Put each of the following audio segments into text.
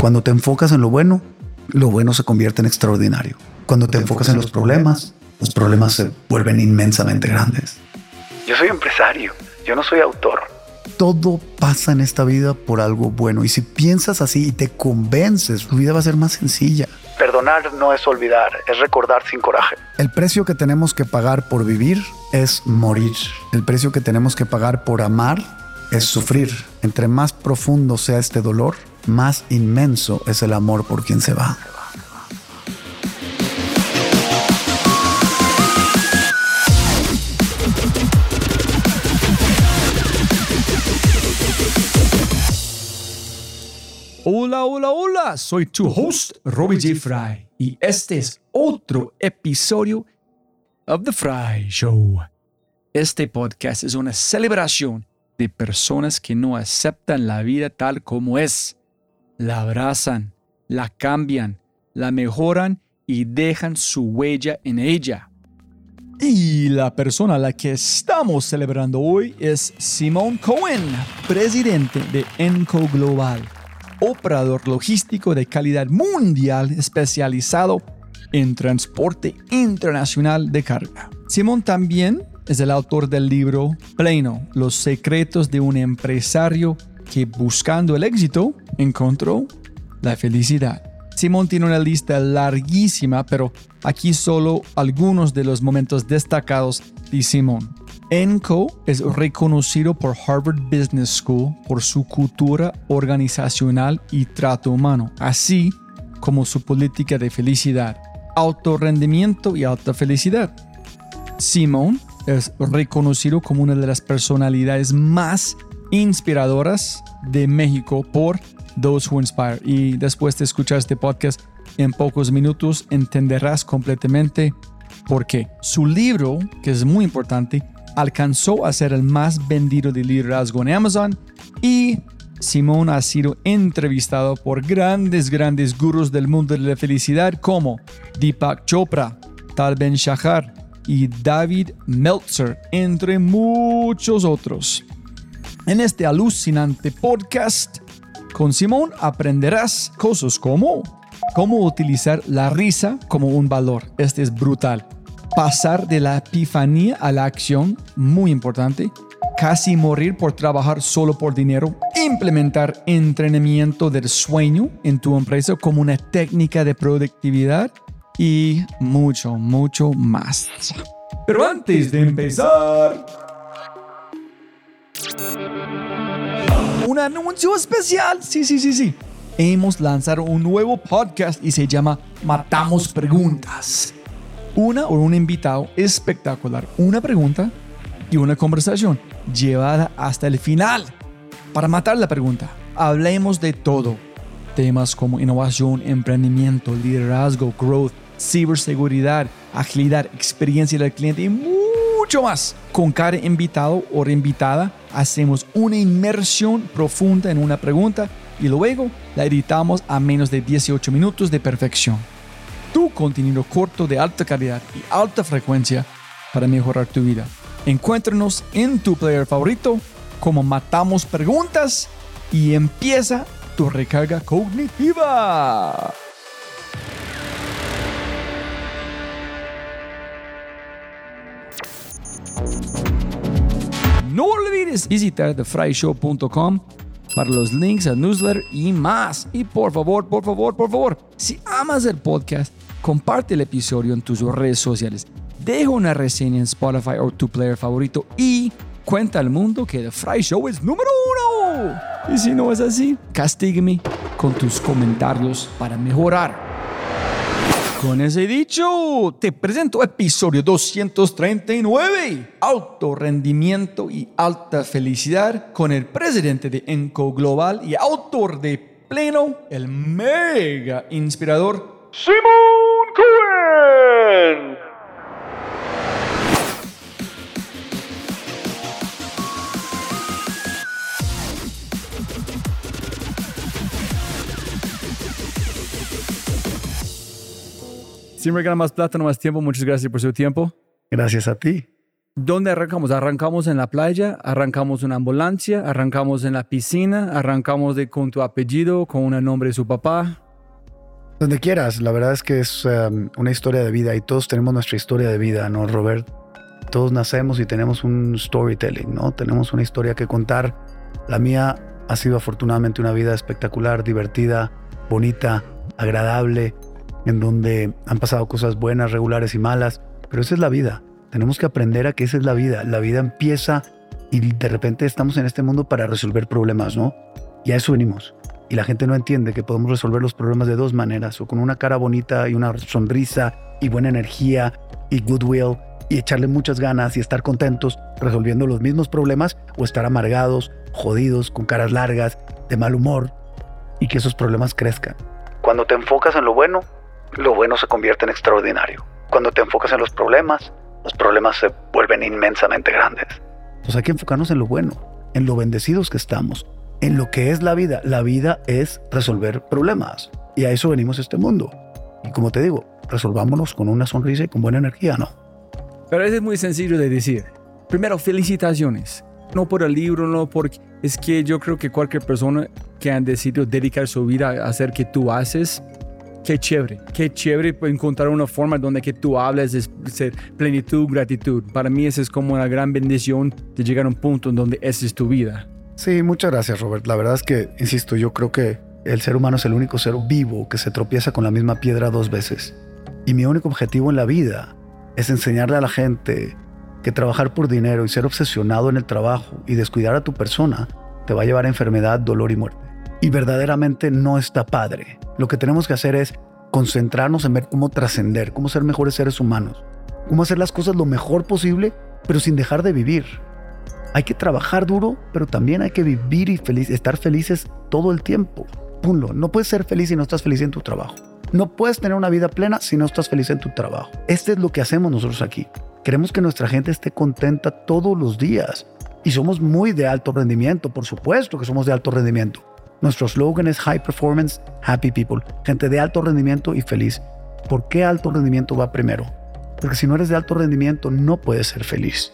Cuando te enfocas en lo bueno, lo bueno se convierte en extraordinario. Cuando te enfocas en los problemas, los problemas se vuelven inmensamente grandes. Yo soy empresario, yo no soy autor. Todo pasa en esta vida por algo bueno y si piensas así y te convences, tu vida va a ser más sencilla. Perdonar no es olvidar, es recordar sin coraje. El precio que tenemos que pagar por vivir es morir. El precio que tenemos que pagar por amar es sufrir. Entre más profundo sea este dolor, más inmenso es el amor por quien se va. Hola, hola, hola, soy tu host, Robbie J. Fry, y este es otro episodio of The Fry Show. Este podcast es una celebración de personas que no aceptan la vida tal como es. La abrazan, la cambian, la mejoran y dejan su huella en ella. Y la persona a la que estamos celebrando hoy es Simon Cohen, presidente de Enco Global operador logístico de calidad mundial especializado en transporte internacional de carga. Simón también es el autor del libro Pleno, Los secretos de un empresario que buscando el éxito encontró la felicidad. Simón tiene una lista larguísima, pero aquí solo algunos de los momentos destacados de Simón. ENCO es reconocido por Harvard Business School por su cultura organizacional y trato humano, así como su política de felicidad, autorrendimiento y alta felicidad. Simon es reconocido como una de las personalidades más inspiradoras de México por Those Who Inspire. Y después de escuchar este podcast, en pocos minutos entenderás completamente por qué. Su libro, que es muy importante, alcanzó a ser el más vendido de liderazgo en Amazon y Simón ha sido entrevistado por grandes, grandes gurús del mundo de la felicidad como Deepak Chopra, Tal Ben Shahar y David Meltzer, entre muchos otros. En este alucinante podcast con Simón aprenderás cosas como cómo utilizar la risa como un valor. Este es brutal pasar de la epifanía a la acción, muy importante, casi morir por trabajar solo por dinero, implementar entrenamiento del sueño en tu empresa como una técnica de productividad y mucho, mucho más. Pero antes de empezar... Un anuncio especial. Sí, sí, sí, sí. Hemos lanzado un nuevo podcast y se llama Matamos Preguntas una o un invitado espectacular, una pregunta y una conversación llevada hasta el final. Para matar la pregunta, hablemos de todo. Temas como innovación, emprendimiento, liderazgo, growth, ciberseguridad, agilidad, experiencia del cliente y mucho más. Con cada invitado o reinvitada hacemos una inmersión profunda en una pregunta y luego la editamos a menos de 18 minutos de perfección tu contenido corto de alta calidad y alta frecuencia para mejorar tu vida. Encuéntranos en tu player favorito como Matamos Preguntas y empieza tu recarga cognitiva. No olvides visitar thefryshow.com para los links al newsletter y más. Y por favor, por favor, por favor, si amas el podcast, comparte el episodio en tus redes sociales, deja una reseña en Spotify o tu player favorito y cuenta al mundo que The Fry Show es número uno. Y si no es así, castígame con tus comentarios para mejorar. Con ese dicho, te presento episodio 239, alto rendimiento y alta felicidad con el presidente de Enco Global y autor de Pleno, el mega inspirador Simon Cohen. Siempre gana más plata, no más tiempo. Muchas gracias por su tiempo. Gracias a ti. ¿Dónde arrancamos? ¿Arrancamos en la playa? ¿Arrancamos en una ambulancia? ¿Arrancamos en la piscina? ¿Arrancamos de, con tu apellido, con el nombre de su papá? Donde quieras, la verdad es que es um, una historia de vida y todos tenemos nuestra historia de vida, ¿no, Robert? Todos nacemos y tenemos un storytelling, ¿no? Tenemos una historia que contar. La mía ha sido afortunadamente una vida espectacular, divertida, bonita, agradable, en donde han pasado cosas buenas, regulares y malas, pero esa es la vida. Tenemos que aprender a que esa es la vida. La vida empieza y de repente estamos en este mundo para resolver problemas, ¿no? Y a eso venimos. Y la gente no entiende que podemos resolver los problemas de dos maneras, o con una cara bonita y una sonrisa y buena energía y goodwill y echarle muchas ganas y estar contentos resolviendo los mismos problemas o estar amargados, jodidos, con caras largas, de mal humor y que esos problemas crezcan. Cuando te enfocas en lo bueno, lo bueno se convierte en extraordinario. Cuando te enfocas en los problemas, los problemas se vuelven inmensamente grandes. Pues hay que enfocarnos en lo bueno, en lo bendecidos que estamos, en lo que es la vida. La vida es resolver problemas. Y a eso venimos a este mundo. Y como te digo, resolvámonos con una sonrisa y con buena energía, ¿no? Pero eso es muy sencillo de decir. Primero, felicitaciones. No por el libro, no porque... Es que yo creo que cualquier persona que han decidido dedicar su vida a hacer que tú haces, qué chévere, qué chévere encontrar una forma donde que tú hables de ser plenitud, gratitud. Para mí eso es como una gran bendición de llegar a un punto en donde esa es tu vida. Sí, muchas gracias Robert. La verdad es que, insisto, yo creo que el ser humano es el único ser vivo que se tropieza con la misma piedra dos veces. Y mi único objetivo en la vida es enseñarle a la gente que trabajar por dinero y ser obsesionado en el trabajo y descuidar a tu persona te va a llevar a enfermedad, dolor y muerte. Y verdaderamente no está padre. Lo que tenemos que hacer es concentrarnos en ver cómo trascender, cómo ser mejores seres humanos, cómo hacer las cosas lo mejor posible, pero sin dejar de vivir. Hay que trabajar duro, pero también hay que vivir y feliz, estar felices todo el tiempo. Punlo. No puedes ser feliz si no estás feliz en tu trabajo. No puedes tener una vida plena si no estás feliz en tu trabajo. Este es lo que hacemos nosotros aquí. Queremos que nuestra gente esté contenta todos los días. Y somos muy de alto rendimiento, por supuesto que somos de alto rendimiento. Nuestro slogan es High Performance, Happy People. Gente de alto rendimiento y feliz. ¿Por qué alto rendimiento va primero? Porque si no eres de alto rendimiento no puedes ser feliz.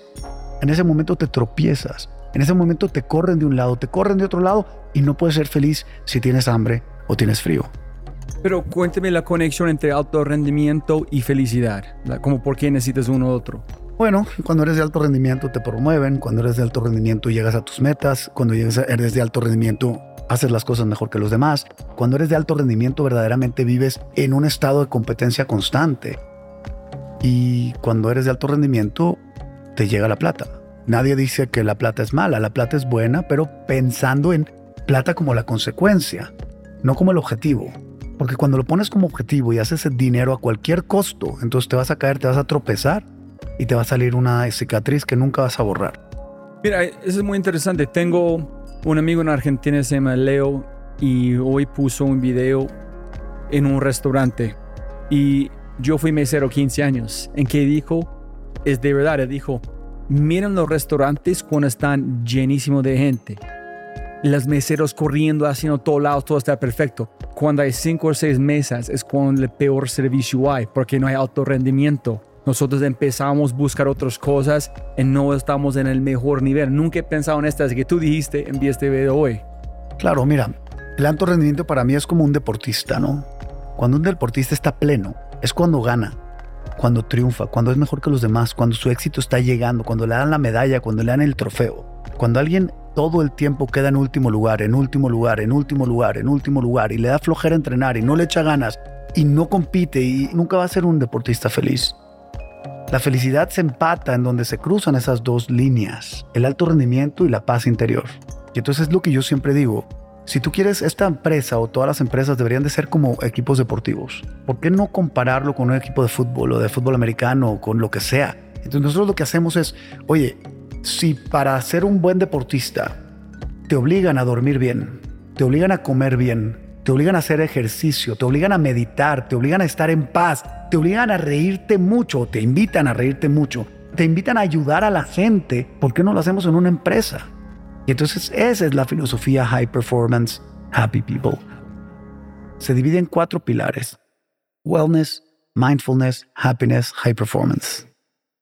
En ese momento te tropiezas. En ese momento te corren de un lado, te corren de otro lado y no puedes ser feliz si tienes hambre o tienes frío. Pero cuénteme la conexión entre alto rendimiento y felicidad. Como por qué necesitas uno u otro. Bueno, cuando eres de alto rendimiento te promueven, cuando eres de alto rendimiento llegas a tus metas, cuando eres de alto rendimiento haces las cosas mejor que los demás, cuando eres de alto rendimiento verdaderamente vives en un estado de competencia constante. Y cuando eres de alto rendimiento te llega la plata. Nadie dice que la plata es mala, la plata es buena, pero pensando en plata como la consecuencia, no como el objetivo. Porque cuando lo pones como objetivo y haces el dinero a cualquier costo, entonces te vas a caer, te vas a tropezar y te va a salir una cicatriz que nunca vas a borrar. Mira, eso es muy interesante. Tengo un amigo en Argentina, se llama Leo, y hoy puso un video en un restaurante. Y yo fui mesero 15 años, en que dijo, es de verdad, él dijo, miren los restaurantes cuando están llenísimos de gente los meseros corriendo, haciendo todo lado, todo está perfecto. Cuando hay cinco o seis mesas es cuando el peor servicio hay, porque no hay alto rendimiento. Nosotros empezamos a buscar otras cosas y no estamos en el mejor nivel. Nunca he pensado en estas que tú dijiste en este video hoy. Claro, mira, el alto rendimiento para mí es como un deportista, ¿no? Cuando un deportista está pleno, es cuando gana, cuando triunfa, cuando es mejor que los demás, cuando su éxito está llegando, cuando le dan la medalla, cuando le dan el trofeo. Cuando alguien todo el tiempo queda en último lugar, en último lugar, en último lugar, en último lugar, y le da flojera entrenar y no le echa ganas y no compite y nunca va a ser un deportista feliz. La felicidad se empata en donde se cruzan esas dos líneas, el alto rendimiento y la paz interior. Y entonces es lo que yo siempre digo, si tú quieres esta empresa o todas las empresas deberían de ser como equipos deportivos. ¿Por qué no compararlo con un equipo de fútbol o de fútbol americano o con lo que sea? Entonces nosotros lo que hacemos es, oye, si para ser un buen deportista te obligan a dormir bien, te obligan a comer bien, te obligan a hacer ejercicio, te obligan a meditar, te obligan a estar en paz, te obligan a reírte mucho, te invitan a reírte mucho, te invitan a ayudar a la gente, ¿por qué no lo hacemos en una empresa? Y entonces esa es la filosofía High Performance, Happy People. Se divide en cuatro pilares. Wellness, Mindfulness, Happiness, High Performance.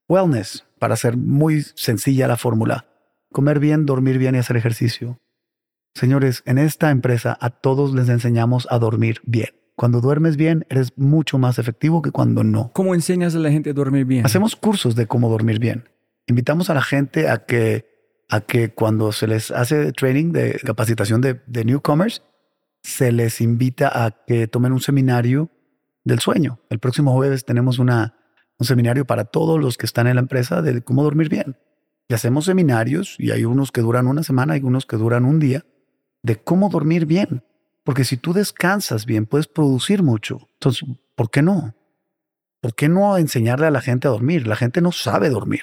Wellness para hacer muy sencilla la fórmula. Comer bien, dormir bien y hacer ejercicio. Señores, en esta empresa a todos les enseñamos a dormir bien. Cuando duermes bien, eres mucho más efectivo que cuando no. ¿Cómo enseñas a la gente a dormir bien? Hacemos cursos de cómo dormir bien. Invitamos a la gente a que, a que cuando se les hace training de capacitación de, de newcomers, se les invita a que tomen un seminario del sueño. El próximo jueves tenemos una, un seminario para todos los que están en la empresa de cómo dormir bien. Y hacemos seminarios y hay unos que duran una semana y unos que duran un día de cómo dormir bien. Porque si tú descansas bien, puedes producir mucho. Entonces, ¿por qué no? ¿Por qué no enseñarle a la gente a dormir? La gente no sabe dormir.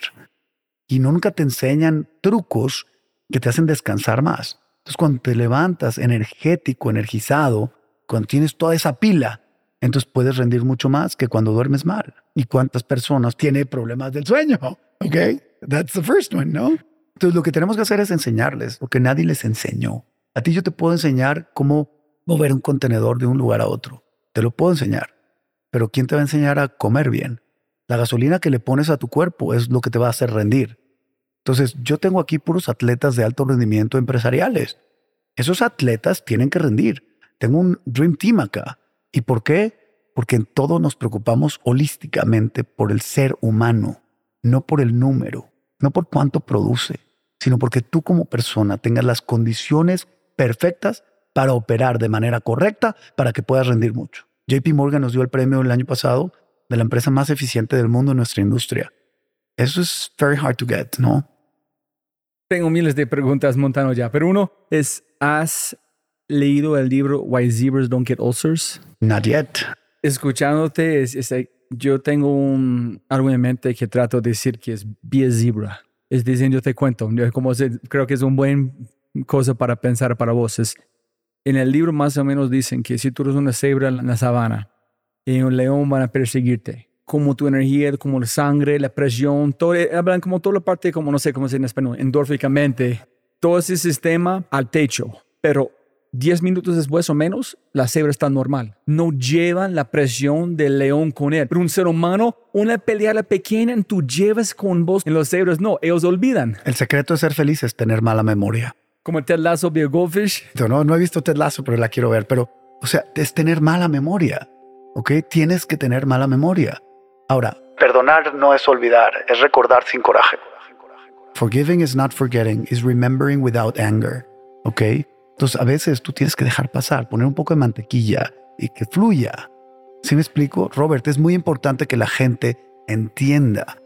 Y nunca te enseñan trucos que te hacen descansar más. Entonces, cuando te levantas energético, energizado, cuando tienes toda esa pila, entonces puedes rendir mucho más que cuando duermes mal. ¿Y cuántas personas tienen problemas del sueño? Ok, that's the first one, ¿no? Entonces, lo que tenemos que hacer es enseñarles lo que nadie les enseñó. A ti yo te puedo enseñar cómo mover un contenedor de un lugar a otro. Te lo puedo enseñar. Pero ¿quién te va a enseñar a comer bien? La gasolina que le pones a tu cuerpo es lo que te va a hacer rendir. Entonces, yo tengo aquí puros atletas de alto rendimiento empresariales. Esos atletas tienen que rendir. Tengo un Dream Team acá. ¿Y por qué? Porque en todo nos preocupamos holísticamente por el ser humano, no por el número, no por cuánto produce, sino porque tú como persona tengas las condiciones perfectas para operar de manera correcta para que puedas rendir mucho. JP Morgan nos dio el premio el año pasado de la empresa más eficiente del mundo en nuestra industria. Eso es very hard to get, ¿no? Tengo miles de preguntas montando ya, pero uno es, ¿has leído el libro Why Zebras Don't Get Ulcers? Not yet. Escuchándote, es, yo tengo un, algo en mente que trato de decir que es be a zebra. Es diciendo, te cuento, como creo que es un buen cosa para pensar para vos. en el libro más o menos dicen que si tú eres una cebra en la sabana y un león van a perseguirte, como tu energía, como la sangre, la presión, todo, eh, hablan como toda la parte, como no sé cómo se en español, endórficamente, todo ese sistema al techo. Pero 10 minutos después o menos, la cebra está normal. No llevan la presión del león con él. Pero un ser humano, una pelea pequeña, tú llevas con vos. En los cebras no, ellos olvidan. El secreto de ser feliz es tener mala memoria como Ted Lasso via Goldfish. No, no he visto Ted Lasso, pero la quiero ver. Pero, o sea, es tener mala memoria. ¿Ok? Tienes que tener mala memoria. Ahora, perdonar no es olvidar, es recordar sin coraje. Forgiving is not forgetting, is remembering without anger. ¿Ok? Entonces, a veces tú tienes que dejar pasar, poner un poco de mantequilla y que fluya. ¿Sí me explico? Robert, es muy importante que la gente entienda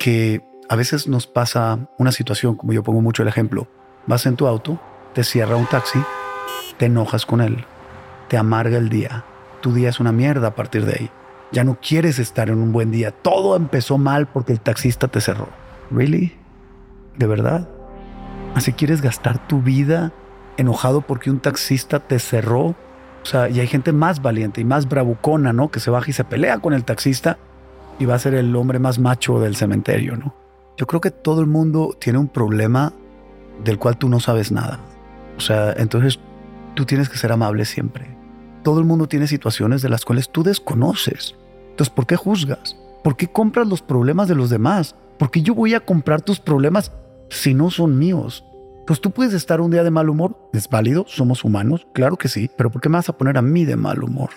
que a veces nos pasa una situación, como yo pongo mucho el ejemplo, Vas en tu auto, te cierra un taxi, te enojas con él, te amarga el día. Tu día es una mierda a partir de ahí. Ya no quieres estar en un buen día. Todo empezó mal porque el taxista te cerró. ¿Really? ¿De verdad? ¿Así quieres gastar tu vida enojado porque un taxista te cerró? O sea, y hay gente más valiente y más bravucona, ¿no? Que se baja y se pelea con el taxista y va a ser el hombre más macho del cementerio, ¿no? Yo creo que todo el mundo tiene un problema del cual tú no sabes nada. O sea, entonces tú tienes que ser amable siempre. Todo el mundo tiene situaciones de las cuales tú desconoces. Entonces, ¿por qué juzgas? ¿Por qué compras los problemas de los demás? ¿Por qué yo voy a comprar tus problemas si no son míos? Pues tú puedes estar un día de mal humor. ¿Es válido? ¿Somos humanos? Claro que sí. Pero ¿por qué me vas a poner a mí de mal humor?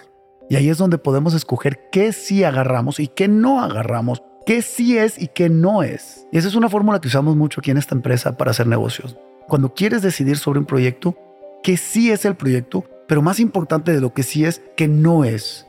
Y ahí es donde podemos escoger qué sí agarramos y qué no agarramos qué sí es y qué no es. Y esa es una fórmula que usamos mucho aquí en esta empresa para hacer negocios. Cuando quieres decidir sobre un proyecto, qué sí es el proyecto, pero más importante de lo que sí es, que no es.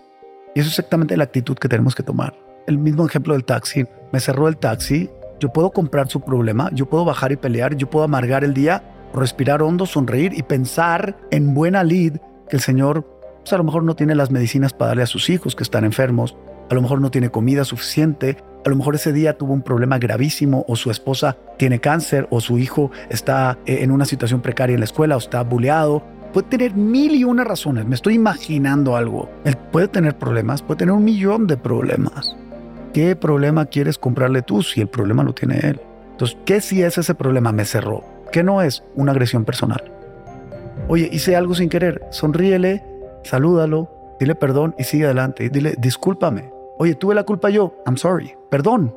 Y eso es exactamente la actitud que tenemos que tomar. El mismo ejemplo del taxi. Me cerró el taxi, yo puedo comprar su problema, yo puedo bajar y pelear, yo puedo amargar el día, respirar hondo, sonreír y pensar en buena lid que el Señor pues a lo mejor no tiene las medicinas para darle a sus hijos que están enfermos, a lo mejor no tiene comida suficiente, a lo mejor ese día tuvo un problema gravísimo o su esposa tiene cáncer o su hijo está eh, en una situación precaria en la escuela o está buleado. Puede tener mil y una razones. Me estoy imaginando algo. Él puede tener problemas, puede tener un millón de problemas. ¿Qué problema quieres comprarle tú si el problema lo tiene él? Entonces, ¿qué si es ese problema? Me cerró. ¿Qué no es? Una agresión personal. Oye, hice algo sin querer. Sonríele, salúdalo, dile perdón y sigue adelante. Dile, discúlpame. Oye, tuve la culpa yo. I'm sorry. Perdón.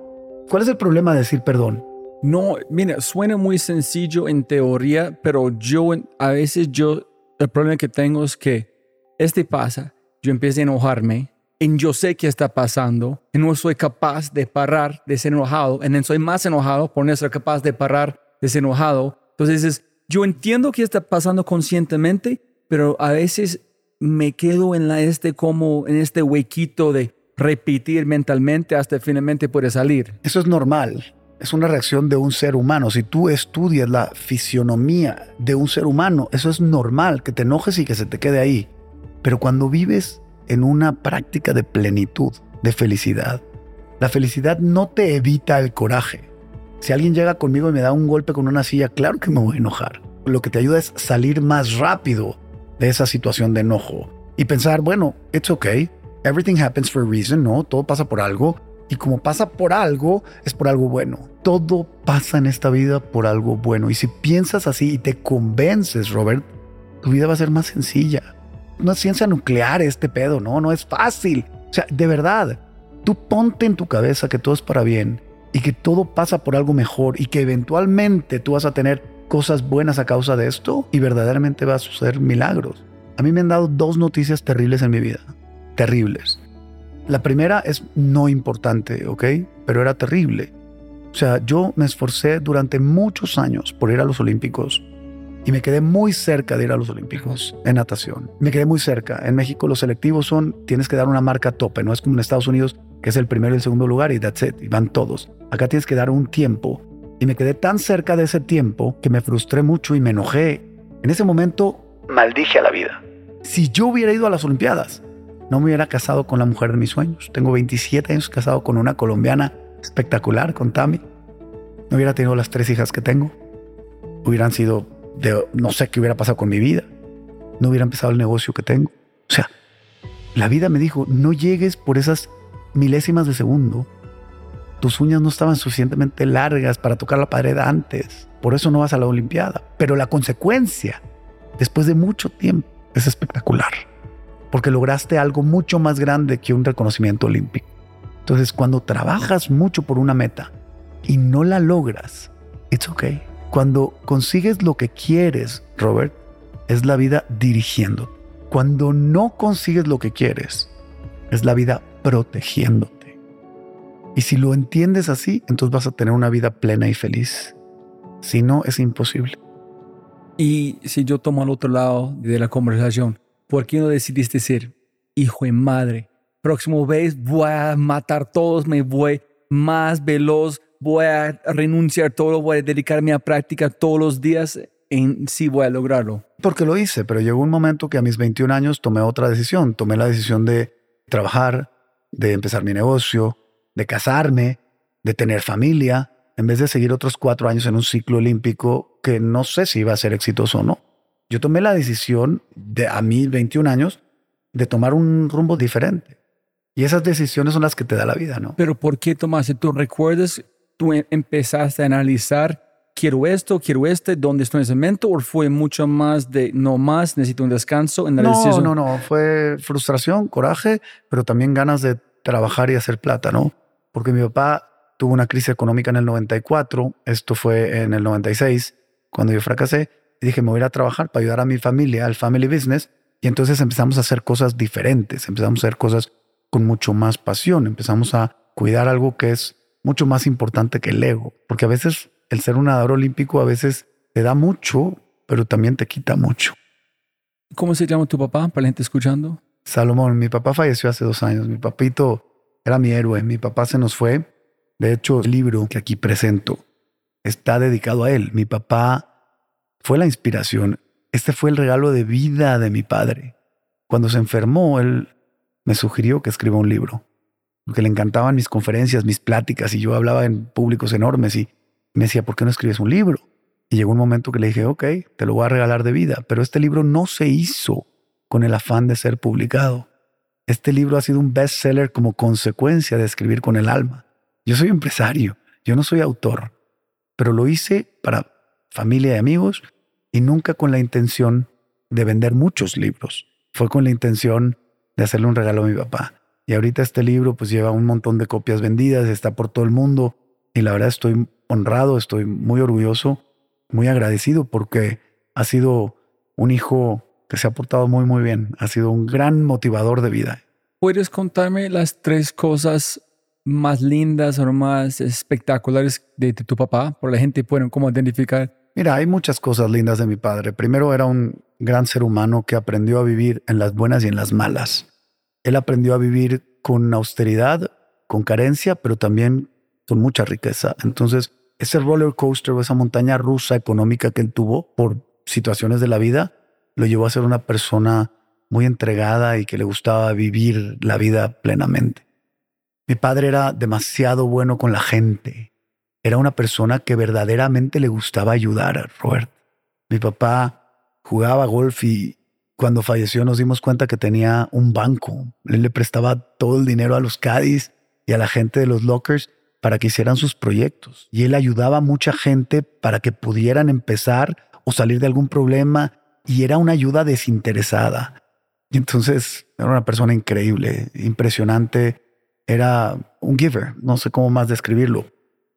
¿Cuál es el problema de decir perdón? No, mira, suena muy sencillo en teoría, pero yo a veces yo, el problema que tengo es que este pasa, yo empiezo a enojarme, y yo sé qué está pasando, y no soy capaz de parar de ser enojado, y soy más enojado por no ser capaz de parar de ser enojado. Entonces, yo entiendo qué está pasando conscientemente, pero a veces me quedo en la, este como en este huequito de repetir mentalmente hasta finalmente puede salir. Eso es normal. Es una reacción de un ser humano. Si tú estudias la fisionomía de un ser humano, eso es normal, que te enojes y que se te quede ahí. Pero cuando vives en una práctica de plenitud, de felicidad, la felicidad no te evita el coraje. Si alguien llega conmigo y me da un golpe con una silla, claro que me voy a enojar. Lo que te ayuda es salir más rápido de esa situación de enojo y pensar, bueno, it's okay, everything happens for a reason, ¿no? Todo pasa por algo. Y como pasa por algo, es por algo bueno. Todo pasa en esta vida por algo bueno. Y si piensas así y te convences, Robert, tu vida va a ser más sencilla. No es ciencia nuclear este pedo, no, no es fácil. O sea, de verdad, tú ponte en tu cabeza que todo es para bien y que todo pasa por algo mejor y que eventualmente tú vas a tener cosas buenas a causa de esto y verdaderamente va a suceder milagros. A mí me han dado dos noticias terribles en mi vida. Terribles. La primera es no importante, ¿ok? Pero era terrible. O sea, yo me esforcé durante muchos años por ir a los Olímpicos y me quedé muy cerca de ir a los Olímpicos en natación. Me quedé muy cerca. En México los selectivos son, tienes que dar una marca tope, no es como en Estados Unidos que es el primero y el segundo lugar y that's it, y van todos. Acá tienes que dar un tiempo y me quedé tan cerca de ese tiempo que me frustré mucho y me enojé. En ese momento maldije a la vida. Si yo hubiera ido a las Olimpiadas, no me hubiera casado con la mujer de mis sueños. Tengo 27 años casado con una colombiana espectacular, con Tami. No hubiera tenido las tres hijas que tengo. Hubieran sido de no sé qué hubiera pasado con mi vida. No hubiera empezado el negocio que tengo. O sea, la vida me dijo, no llegues por esas milésimas de segundo tus uñas no estaban suficientemente largas para tocar la pared antes. Por eso no vas a la Olimpiada. Pero la consecuencia, después de mucho tiempo, es espectacular. Porque lograste algo mucho más grande que un reconocimiento olímpico. Entonces, cuando trabajas mucho por una meta y no la logras, it's okay. Cuando consigues lo que quieres, Robert, es la vida dirigiendo. Cuando no consigues lo que quieres, es la vida protegiendo. Y si lo entiendes así, entonces vas a tener una vida plena y feliz. Si no, es imposible. Y si yo tomo al otro lado de la conversación, ¿por qué no decidiste ser hijo y madre? Próximo vez voy a matar todos, me voy más veloz, voy a renunciar todo, voy a dedicarme a práctica todos los días en sí voy a lograrlo. Porque lo hice, pero llegó un momento que a mis 21 años tomé otra decisión. Tomé la decisión de trabajar, de empezar mi negocio, de casarme, de tener familia, en vez de seguir otros cuatro años en un ciclo olímpico que no sé si iba a ser exitoso o no. Yo tomé la decisión de a mí 21 años de tomar un rumbo diferente. Y esas decisiones son las que te da la vida, ¿no? Pero ¿por qué tomaste? ¿Tú recuerdas? ¿Tú em-, empezaste a analizar, quiero esto, quiero este, dónde estoy en ese momento? ¿O fue mucho más de, no más, necesito un descanso en la no, decisión? No, no, fue frustración, coraje, pero también ganas de trabajar y hacer plata, ¿no? porque mi papá tuvo una crisis económica en el 94, esto fue en el 96, cuando yo fracasé, dije, me voy a ir a trabajar para ayudar a mi familia, al family business, y entonces empezamos a hacer cosas diferentes, empezamos a hacer cosas con mucho más pasión, empezamos a cuidar algo que es mucho más importante que el ego, porque a veces el ser un nadador olímpico a veces te da mucho, pero también te quita mucho. ¿Cómo se llama tu papá para la gente escuchando? Salomón, mi papá falleció hace dos años, mi papito era mi héroe. Mi papá se nos fue. De hecho, el libro que aquí presento está dedicado a él. Mi papá fue la inspiración. Este fue el regalo de vida de mi padre. Cuando se enfermó, él me sugirió que escriba un libro, porque le encantaban mis conferencias, mis pláticas, y yo hablaba en públicos enormes y me decía, ¿por qué no escribes un libro? Y llegó un momento que le dije, ok, te lo voy a regalar de vida, pero este libro no se hizo con el afán de ser publicado. Este libro ha sido un bestseller como consecuencia de escribir con el alma. Yo soy empresario, yo no soy autor, pero lo hice para familia y amigos y nunca con la intención de vender muchos libros. Fue con la intención de hacerle un regalo a mi papá. Y ahorita este libro pues lleva un montón de copias vendidas, está por todo el mundo Y la verdad estoy honrado, estoy muy orgulloso, muy agradecido porque ha sido un hijo que se ha portado muy, muy bien. Ha sido un gran motivador de vida. ¿Puedes contarme las tres cosas más lindas o más espectaculares de, tu papá? Por la gente pueden cómo identificar. Mira, hay muchas cosas lindas de mi padre. Primero era un gran ser humano que aprendió a vivir en las buenas y en las malas. Él aprendió a vivir con austeridad, con carencia, pero también con mucha riqueza. Entonces, ese roller coaster o esa montaña rusa económica que él tuvo por situaciones de la vida, lo llevó a ser una persona muy entregada y que le gustaba vivir la vida plenamente. Mi padre era demasiado bueno con la gente. Era una persona que verdaderamente le gustaba ayudar a Robert. Mi papá jugaba golf y cuando falleció nos dimos cuenta que tenía un banco. Él le prestaba todo el dinero a los Cádiz y a la gente de los lockers para que hicieran sus proyectos. Y él ayudaba a mucha gente para que pudieran empezar o salir de algún problema y era una ayuda desinteresada. Y entonces era una persona increíble, impresionante. Era un giver, no sé cómo más describirlo.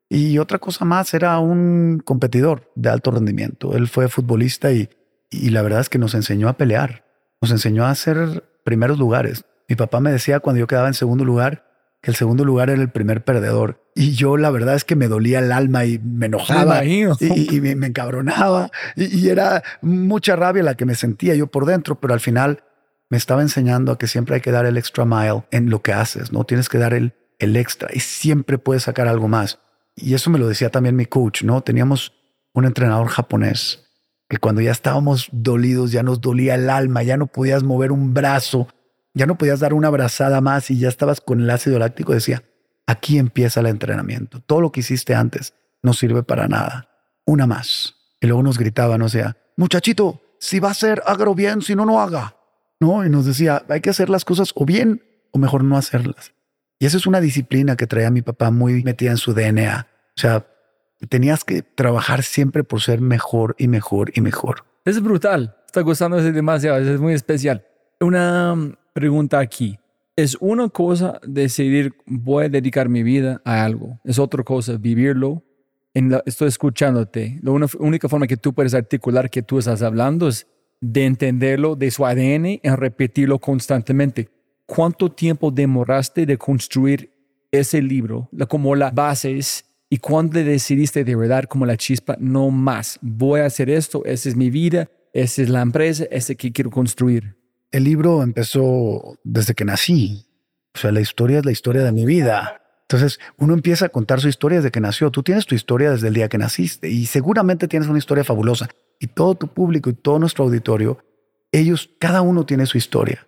Y otra cosa más, era un competidor de alto rendimiento. Él fue futbolista y, y la verdad es que nos enseñó a pelear. Nos enseñó a hacer primeros lugares. Mi papá me decía cuando yo quedaba en segundo lugar que el segundo lugar era el primer perdedor. Y yo la verdad es que me dolía el alma y me enojaba y, y, me, encabronaba y, era mucha rabia la que me sentía yo por dentro, pero al final me estaba enseñando a que siempre hay que dar el extra mile en lo que haces, ¿no? Tienes que dar el, el extra y siempre puedes sacar algo más. Y eso me lo decía también mi coach, ¿no? Teníamos un entrenador japonés que cuando ya estábamos dolidos, ya nos dolía el alma, ya no podías mover un brazo, ya no podías dar una abrazada más y ya estabas con el ácido láctico, decía, aquí empieza el entrenamiento. Todo lo que hiciste antes no sirve para nada. Una más. Y luego nos gritaban, o sea, muchachito, si va a ser, hágalo bien, si no, no haga. No, y nos decía, hay que hacer las cosas o bien o mejor no hacerlas. Y esa es una disciplina que traía mi papá muy metida en su DNA. O sea, tenías que trabajar siempre por ser mejor y mejor y mejor. Es brutal. Está gustando demasiado. Es muy especial. Una pregunta aquí. Es una cosa decidir, voy a dedicar mi vida a algo. Es otra cosa vivirlo. En estoy escuchándote. La única forma que tú puedes articular que tú estás hablando es de entenderlo de su ADN y repetirlo constantemente. ¿Cuánto tiempo demoraste de construir ese libro, como las bases, y cuándo decidiste de verdad como la chispa, no más, voy a hacer esto, esa es mi vida, esa es la empresa, esa que quiero construir? El libro empezó desde que nací. O sea, la historia es la historia de mi vida. Entonces, uno empieza a contar su historia desde que nació. Tú tienes tu historia desde el día que naciste y seguramente tienes una historia fabulosa. Y todo tu público y todo nuestro auditorio, ellos, cada uno tiene su historia.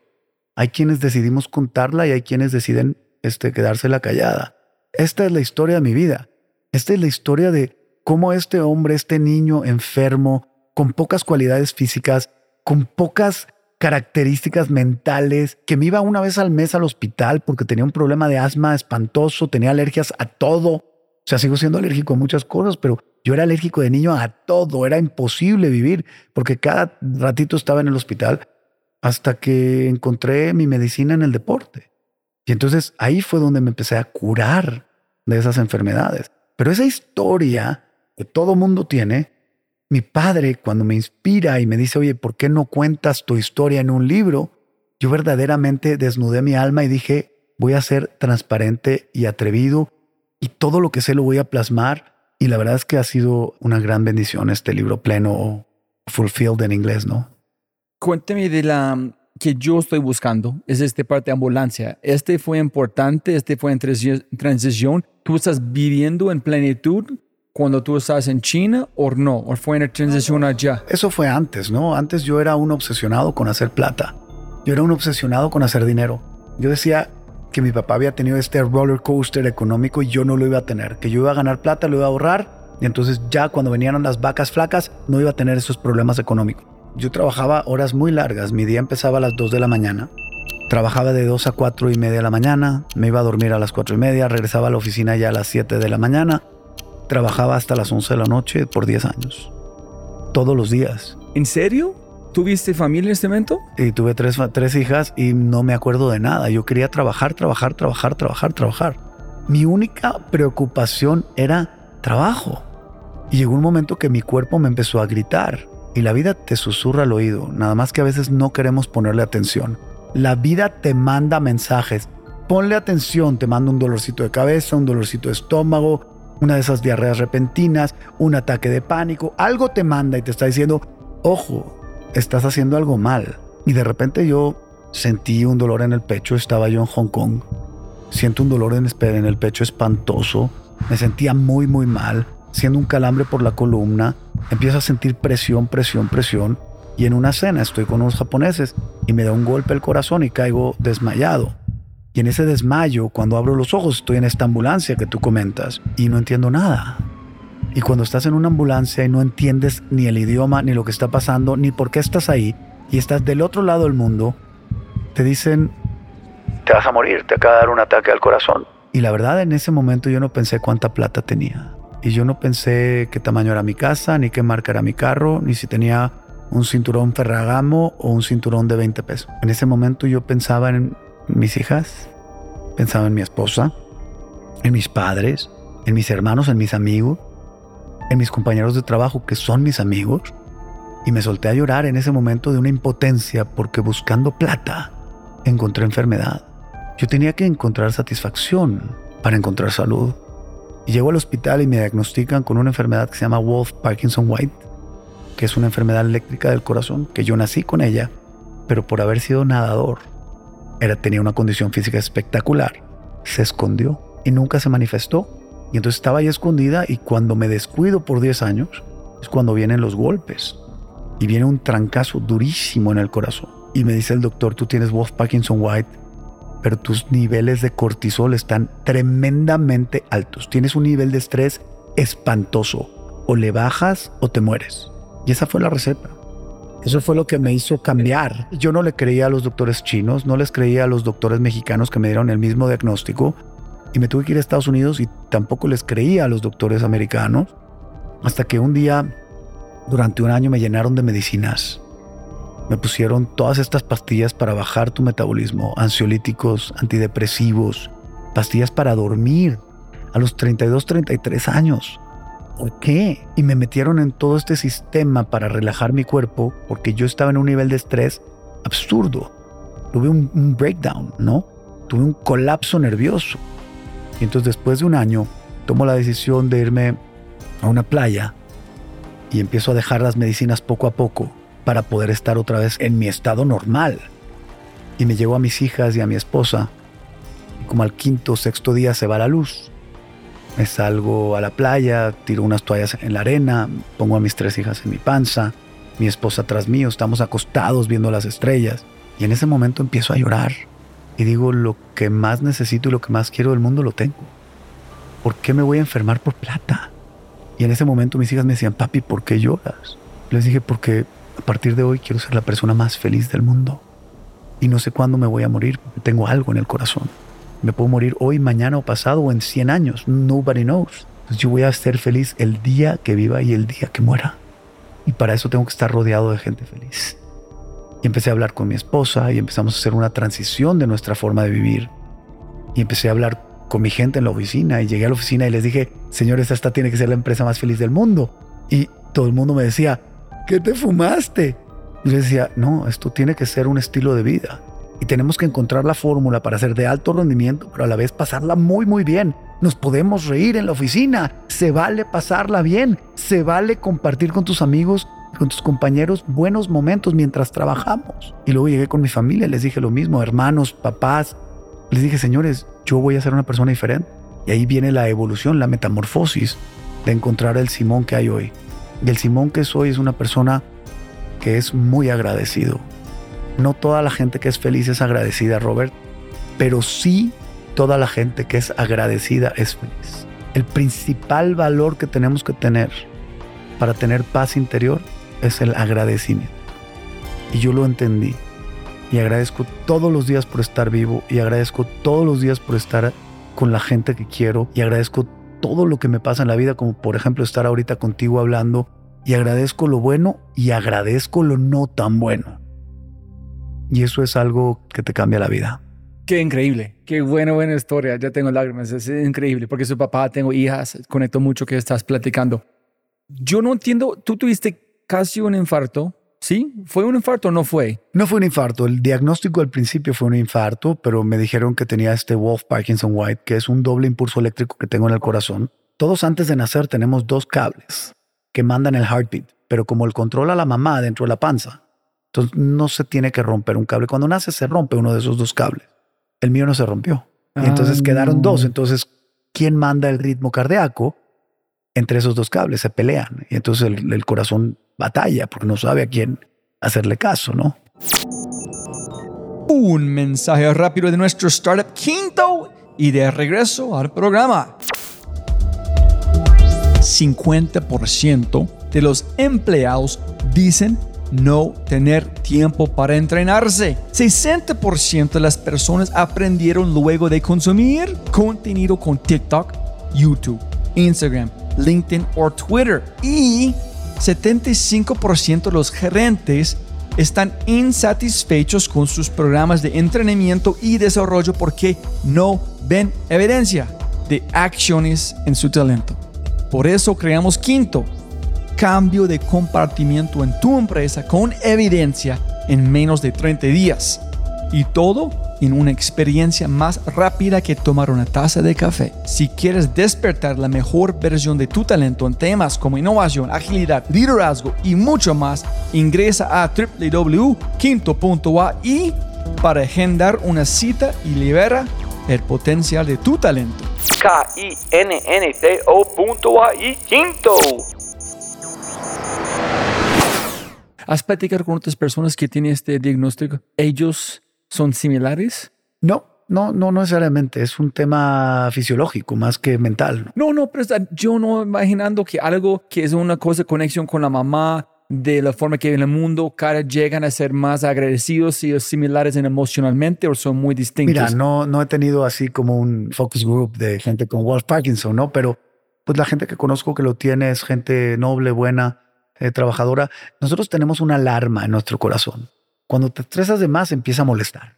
Hay quienes decidimos contarla y hay quienes deciden este, quedársela callada. Esta es la historia de mi vida. Esta es la historia de cómo este hombre, este niño enfermo, con pocas cualidades físicas, con pocas características mentales, que me iba una vez al mes al hospital porque tenía un problema de asma espantoso, tenía alergias a todo. O sea, sigo siendo alérgico a muchas cosas, pero yo era alérgico de niño a todo. Era imposible vivir porque cada ratito estaba en el hospital hasta que encontré mi medicina en el deporte. Y entonces ahí fue donde me empecé a curar de esas enfermedades. Pero esa historia que todo mundo tiene mi padre, cuando me inspira y me dice, oye, ¿por qué no cuentas tu historia en un libro? Yo verdaderamente desnudé mi alma y dije, voy a ser transparente y atrevido y todo lo que sé lo voy a plasmar. Y la verdad es que ha sido una gran bendición este libro pleno, fulfilled en inglés, ¿no? Cuénteme de la que yo estoy buscando, es este parte de ambulancia. Este fue importante, este fue en transición. Tú estás viviendo en plenitud cuando tú estás en China o no? ¿O fue en la transición allá? Eso fue antes, ¿no? Antes yo era un obsesionado con hacer plata. Yo era un obsesionado con hacer dinero. Yo decía que mi papá había tenido este roller coaster económico y yo no lo iba a tener. Que yo iba a ganar plata, lo iba a ahorrar y entonces ya cuando venían las vacas flacas no iba a tener esos problemas económicos. Yo trabajaba horas muy largas. Mi día empezaba a las 2 de la mañana. Trabajaba de 2 a 4 y media de la mañana. Me iba a dormir a las 4 y media. Regresaba a la oficina ya a las 7 de la mañana Trabajaba hasta las 11 de la noche por 10 años. Todos los días. ¿En serio? ¿Tuviste familia en este momento? Y tuve tres, tres hijas y no me acuerdo de nada. Yo quería trabajar, trabajar, trabajar, trabajar, trabajar. Mi única preocupación era trabajo. Y llegó un momento que mi cuerpo me empezó a gritar. Y la vida te susurra al oído, nada más que a veces no queremos ponerle atención. La vida te manda mensajes. Ponle atención, te manda un dolorcito de cabeza, un dolorcito de estómago, una de esas diarreas repentinas, un ataque de pánico. Algo te manda y te está diciendo, ojo, estás haciendo algo mal. Y de repente yo sentí un dolor en el pecho, estaba yo en Hong Kong. Siento un dolor en el pecho espantoso. Me sentía muy, muy mal siendo un calambre por la columna, empiezo a sentir presión, presión, presión. Y en una cena estoy con unos japoneses y me da un golpe el corazón y caigo desmayado. Y en ese desmayo, cuando abro los ojos, estoy en esta ambulancia que tú comentas y no entiendo nada. Y cuando estás en una ambulancia y no entiendes ni el idioma, ni lo que está pasando, ni por qué estás ahí, y estás del otro lado del mundo, te dicen, te vas a morir, te acaba de dar un ataque al corazón. Y la verdad, en ese momento yo no pensé cuánta plata tenía. Y yo no pensé qué tamaño era mi casa, ni qué marca era mi carro, ni si tenía un cinturón Ferragamo o un cinturón de 20 pesos. En ese momento yo pensaba en mis hijas, pensaba en mi esposa, en mis padres, en mis hermanos, en mis amigos, en mis compañeros de trabajo que son mis amigos. Y me solté a llorar en ese momento de una impotencia porque buscando plata encontré enfermedad. Yo tenía que encontrar satisfacción para encontrar salud. Y llego al hospital y me diagnostican con una enfermedad que se llama Wolf Parkinson White, que es una enfermedad eléctrica del corazón, que yo nací con ella, pero por haber sido nadador, era, tenía una condición física espectacular, se escondió y nunca se manifestó. Y entonces estaba ahí escondida y cuando me descuido por 10 años, es cuando vienen los golpes. Y viene un trancazo durísimo en el corazón. Y me dice el doctor, tú tienes Wolf Parkinson White, pero tus niveles de cortisol están tremendamente altos. Tienes un nivel de estrés espantoso. O le bajas o te mueres. Y esa fue la receta. Eso fue lo que me hizo cambiar. Yo no le creía a los doctores chinos, no les creía a los doctores mexicanos que me dieron el mismo diagnóstico. Y me tuve que ir a Estados Unidos y tampoco les creía a los doctores americanos. Hasta que un día, durante un año, me llenaron de medicinas me pusieron todas estas pastillas para bajar tu metabolismo, ansiolíticos, antidepresivos, pastillas para dormir a los 32, 33 años. ¿Por qué? Y me metieron en todo este sistema para relajar mi cuerpo porque yo estaba en un nivel de estrés absurdo. Tuve un, un breakdown, ¿no? Tuve un colapso nervioso. Y entonces después de un año tomo la decisión de irme a una playa y empiezo a dejar las medicinas poco a poco para poder estar otra vez en mi estado normal. Y me llevo a mis hijas y a mi esposa. Y como al quinto o sexto día se va la luz. Me salgo a la playa, tiro unas toallas en la arena, pongo a mis tres hijas en mi panza, mi esposa atrás mío, estamos acostados viendo las estrellas. Y en ese momento empiezo a llorar. Y digo, lo que más necesito y lo que más quiero del mundo lo tengo. ¿Por qué me voy a enfermar por plata? Y en ese momento mis hijas me decían, papi, ¿por qué lloras? Les dije, porque a partir de hoy quiero ser la persona más feliz del mundo. Y no sé cuándo me voy a morir, tengo algo en el corazón. Me puedo morir hoy, mañana o pasado o en 100 años. Nobody knows. yo voy a ser feliz el día que viva y el día que muera. Y para eso tengo que estar rodeado de gente feliz. Y empecé a hablar con mi esposa y empezamos a hacer una transición de nuestra forma de vivir. Y empecé a hablar con mi gente en la oficina y llegué a la oficina y les dije, señores, esta tiene que ser la empresa más feliz del mundo. Y todo el mundo me decía, ¿qué te fumaste? Y yo decía, no, esto tiene que ser un estilo de vida. Y tenemos que encontrar la fórmula para hacer de alto rendimiento, pero a la vez pasarla muy, muy bien. Nos podemos reír en la oficina. Se vale pasarla bien. Se vale compartir con tus amigos, con tus compañeros buenos momentos mientras trabajamos. Y luego llegué con mi familia, les dije lo mismo, hermanos, papás. Les dije, señores, yo voy a ser una persona diferente. Y ahí viene la evolución, la metamorfosis de encontrar el Simón que hay hoy. Y el Simón que soy es una persona que es muy agradecido. No toda la gente que es feliz es agradecida, Robert, pero sí toda la gente que es agradecida es feliz. El principal valor que tenemos que tener para tener paz interior es el agradecimiento. Y yo lo entendí. Y agradezco todos los días por estar vivo y agradezco todos los días por estar con la gente que quiero y agradezco todo lo que me pasa en la vida, como por ejemplo estar ahorita contigo hablando, y agradezco lo bueno y agradezco lo no tan bueno. Y eso es algo que te cambia la vida. Qué increíble, qué buena, buena historia. Ya tengo lágrimas, es increíble porque su papá, tengo hijas, conecto mucho que estás platicando. Yo no entiendo, tú tuviste casi un infarto, ¿sí? ¿Fue un infarto o no fue? No fue un infarto, el diagnóstico al principio fue un infarto, pero me dijeron que tenía este Wolf Parkinson White, que es un doble impulso eléctrico que tengo en el corazón. Todos antes de nacer tenemos dos cables que mandan el heartbeat, pero como el controla la mamá dentro de la panza, entonces no se tiene que romper un cable. Cuando nace se rompe uno de esos dos cables el mío no se rompió. Y entonces Ah, quedaron no. dos. Entonces, ¿quién manda el ritmo cardíaco? Entre esos dos cables se pelean. Y entonces el, el corazón batalla porque no sabe a quién hacerle caso, ¿no? Un mensaje rápido de nuestro startup quinto y de regreso al programa. 50% de los empleados dicen no tener tiempo para entrenarse. 60% de las personas aprendieron luego de consumir contenido con TikTok, YouTube, Instagram, LinkedIn o Twitter. Y 75% de los gerentes están insatisfechos con sus programas de entrenamiento y desarrollo porque no ven evidencia de acciones en su talento. Por eso creamos Quinto, cambio de compartimiento en tu empresa con evidencia en menos de 30 días. Y todo en una experiencia más rápida que tomar una taza de café. Si quieres despertar la mejor versión de tu talento en temas como innovación, agilidad, liderazgo y mucho más, ingresa a www.quinto.ai para agendar una cita y libera el potencial de tu talento. K-I-N-N-T-O.ai Quinto. ¿Has platicado con otras personas que tienen este diagnóstico? ¿Ellos son similares? No, no, no necesariamente. Es un tema fisiológico más que mental. ¿no? No, no, pero está- yo no imaginando que algo que es una cosa, conexión con la mamá, de la forma que en el mundo cara llegan a ser más agradecidos y similares en emocionalmente o son muy distintos. Mira, no, no he tenido así como un focus group de gente con Wolf Parkinson, ¿no? Pero pues la gente que conozco que lo tiene es gente noble, buena, eh, trabajadora. Nosotros tenemos una alarma en nuestro corazón. Cuando te estresas de más, empieza a molestar.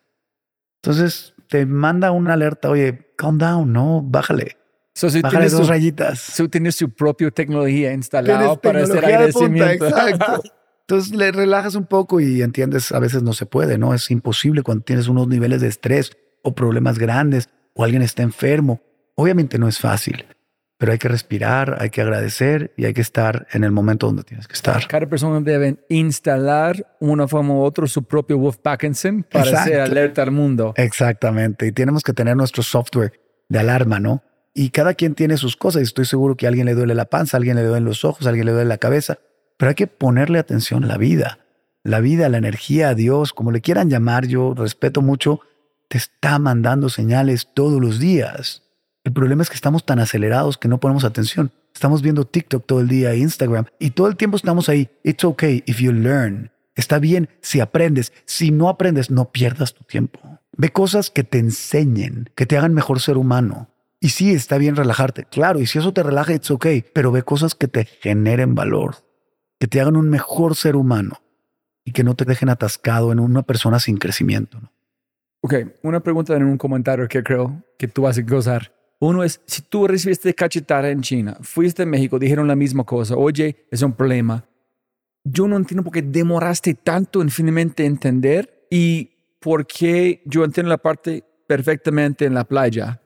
Entonces te manda una alerta, oye, calm down, no, bájale, So, si bájale dos su, rayitas. so, tienes su propia tecnología instalada para hacer de punta, agradecimiento. exacto. Entonces le relajas un poco y entiendes, a veces no se puede, ¿no? Es imposible cuando tienes unos niveles de estrés o problemas grandes o alguien está enfermo. Obviamente no es fácil, pero hay que respirar, hay que agradecer y hay que estar en el momento donde tienes que estar. Cada persona debe instalar una forma u otra su propio Wolf Parkinson para Exacto. hacer alerta al mundo. Exactamente. Y tenemos que tener nuestro software de alarma, ¿no? Y cada quien tiene sus cosas. Y estoy seguro que a alguien le duele la panza, a alguien le duelen los ojos, a alguien le duele la cabeza. Pero hay que ponerle atención a la vida. La vida, la energía, a Dios, como le quieran llamar, yo respeto mucho, te está mandando señales todos los días. El problema es que estamos tan acelerados que no ponemos atención. Estamos viendo TikTok todo el día, Instagram, y todo el tiempo estamos ahí. It's okay if you learn. Está bien si aprendes. Si no aprendes, no pierdas tu tiempo. Ve cosas que te enseñen, que te hagan mejor ser humano. Y sí, está bien relajarte, claro, y si eso te relaja, it's okay, pero ve cosas que te generen valor, que te hagan un mejor ser humano y que no te dejen atascado en una persona sin crecimiento. Ok, una pregunta en un comentario que creo que tú vas a gozar. Uno es, si tú recibiste cachetada en China, fuiste a México, dijeron la misma cosa, oye, es un problema. Yo no entiendo por qué demoraste tanto en finalmente entender y por qué yo entiendo la parte perfectamente en la playa,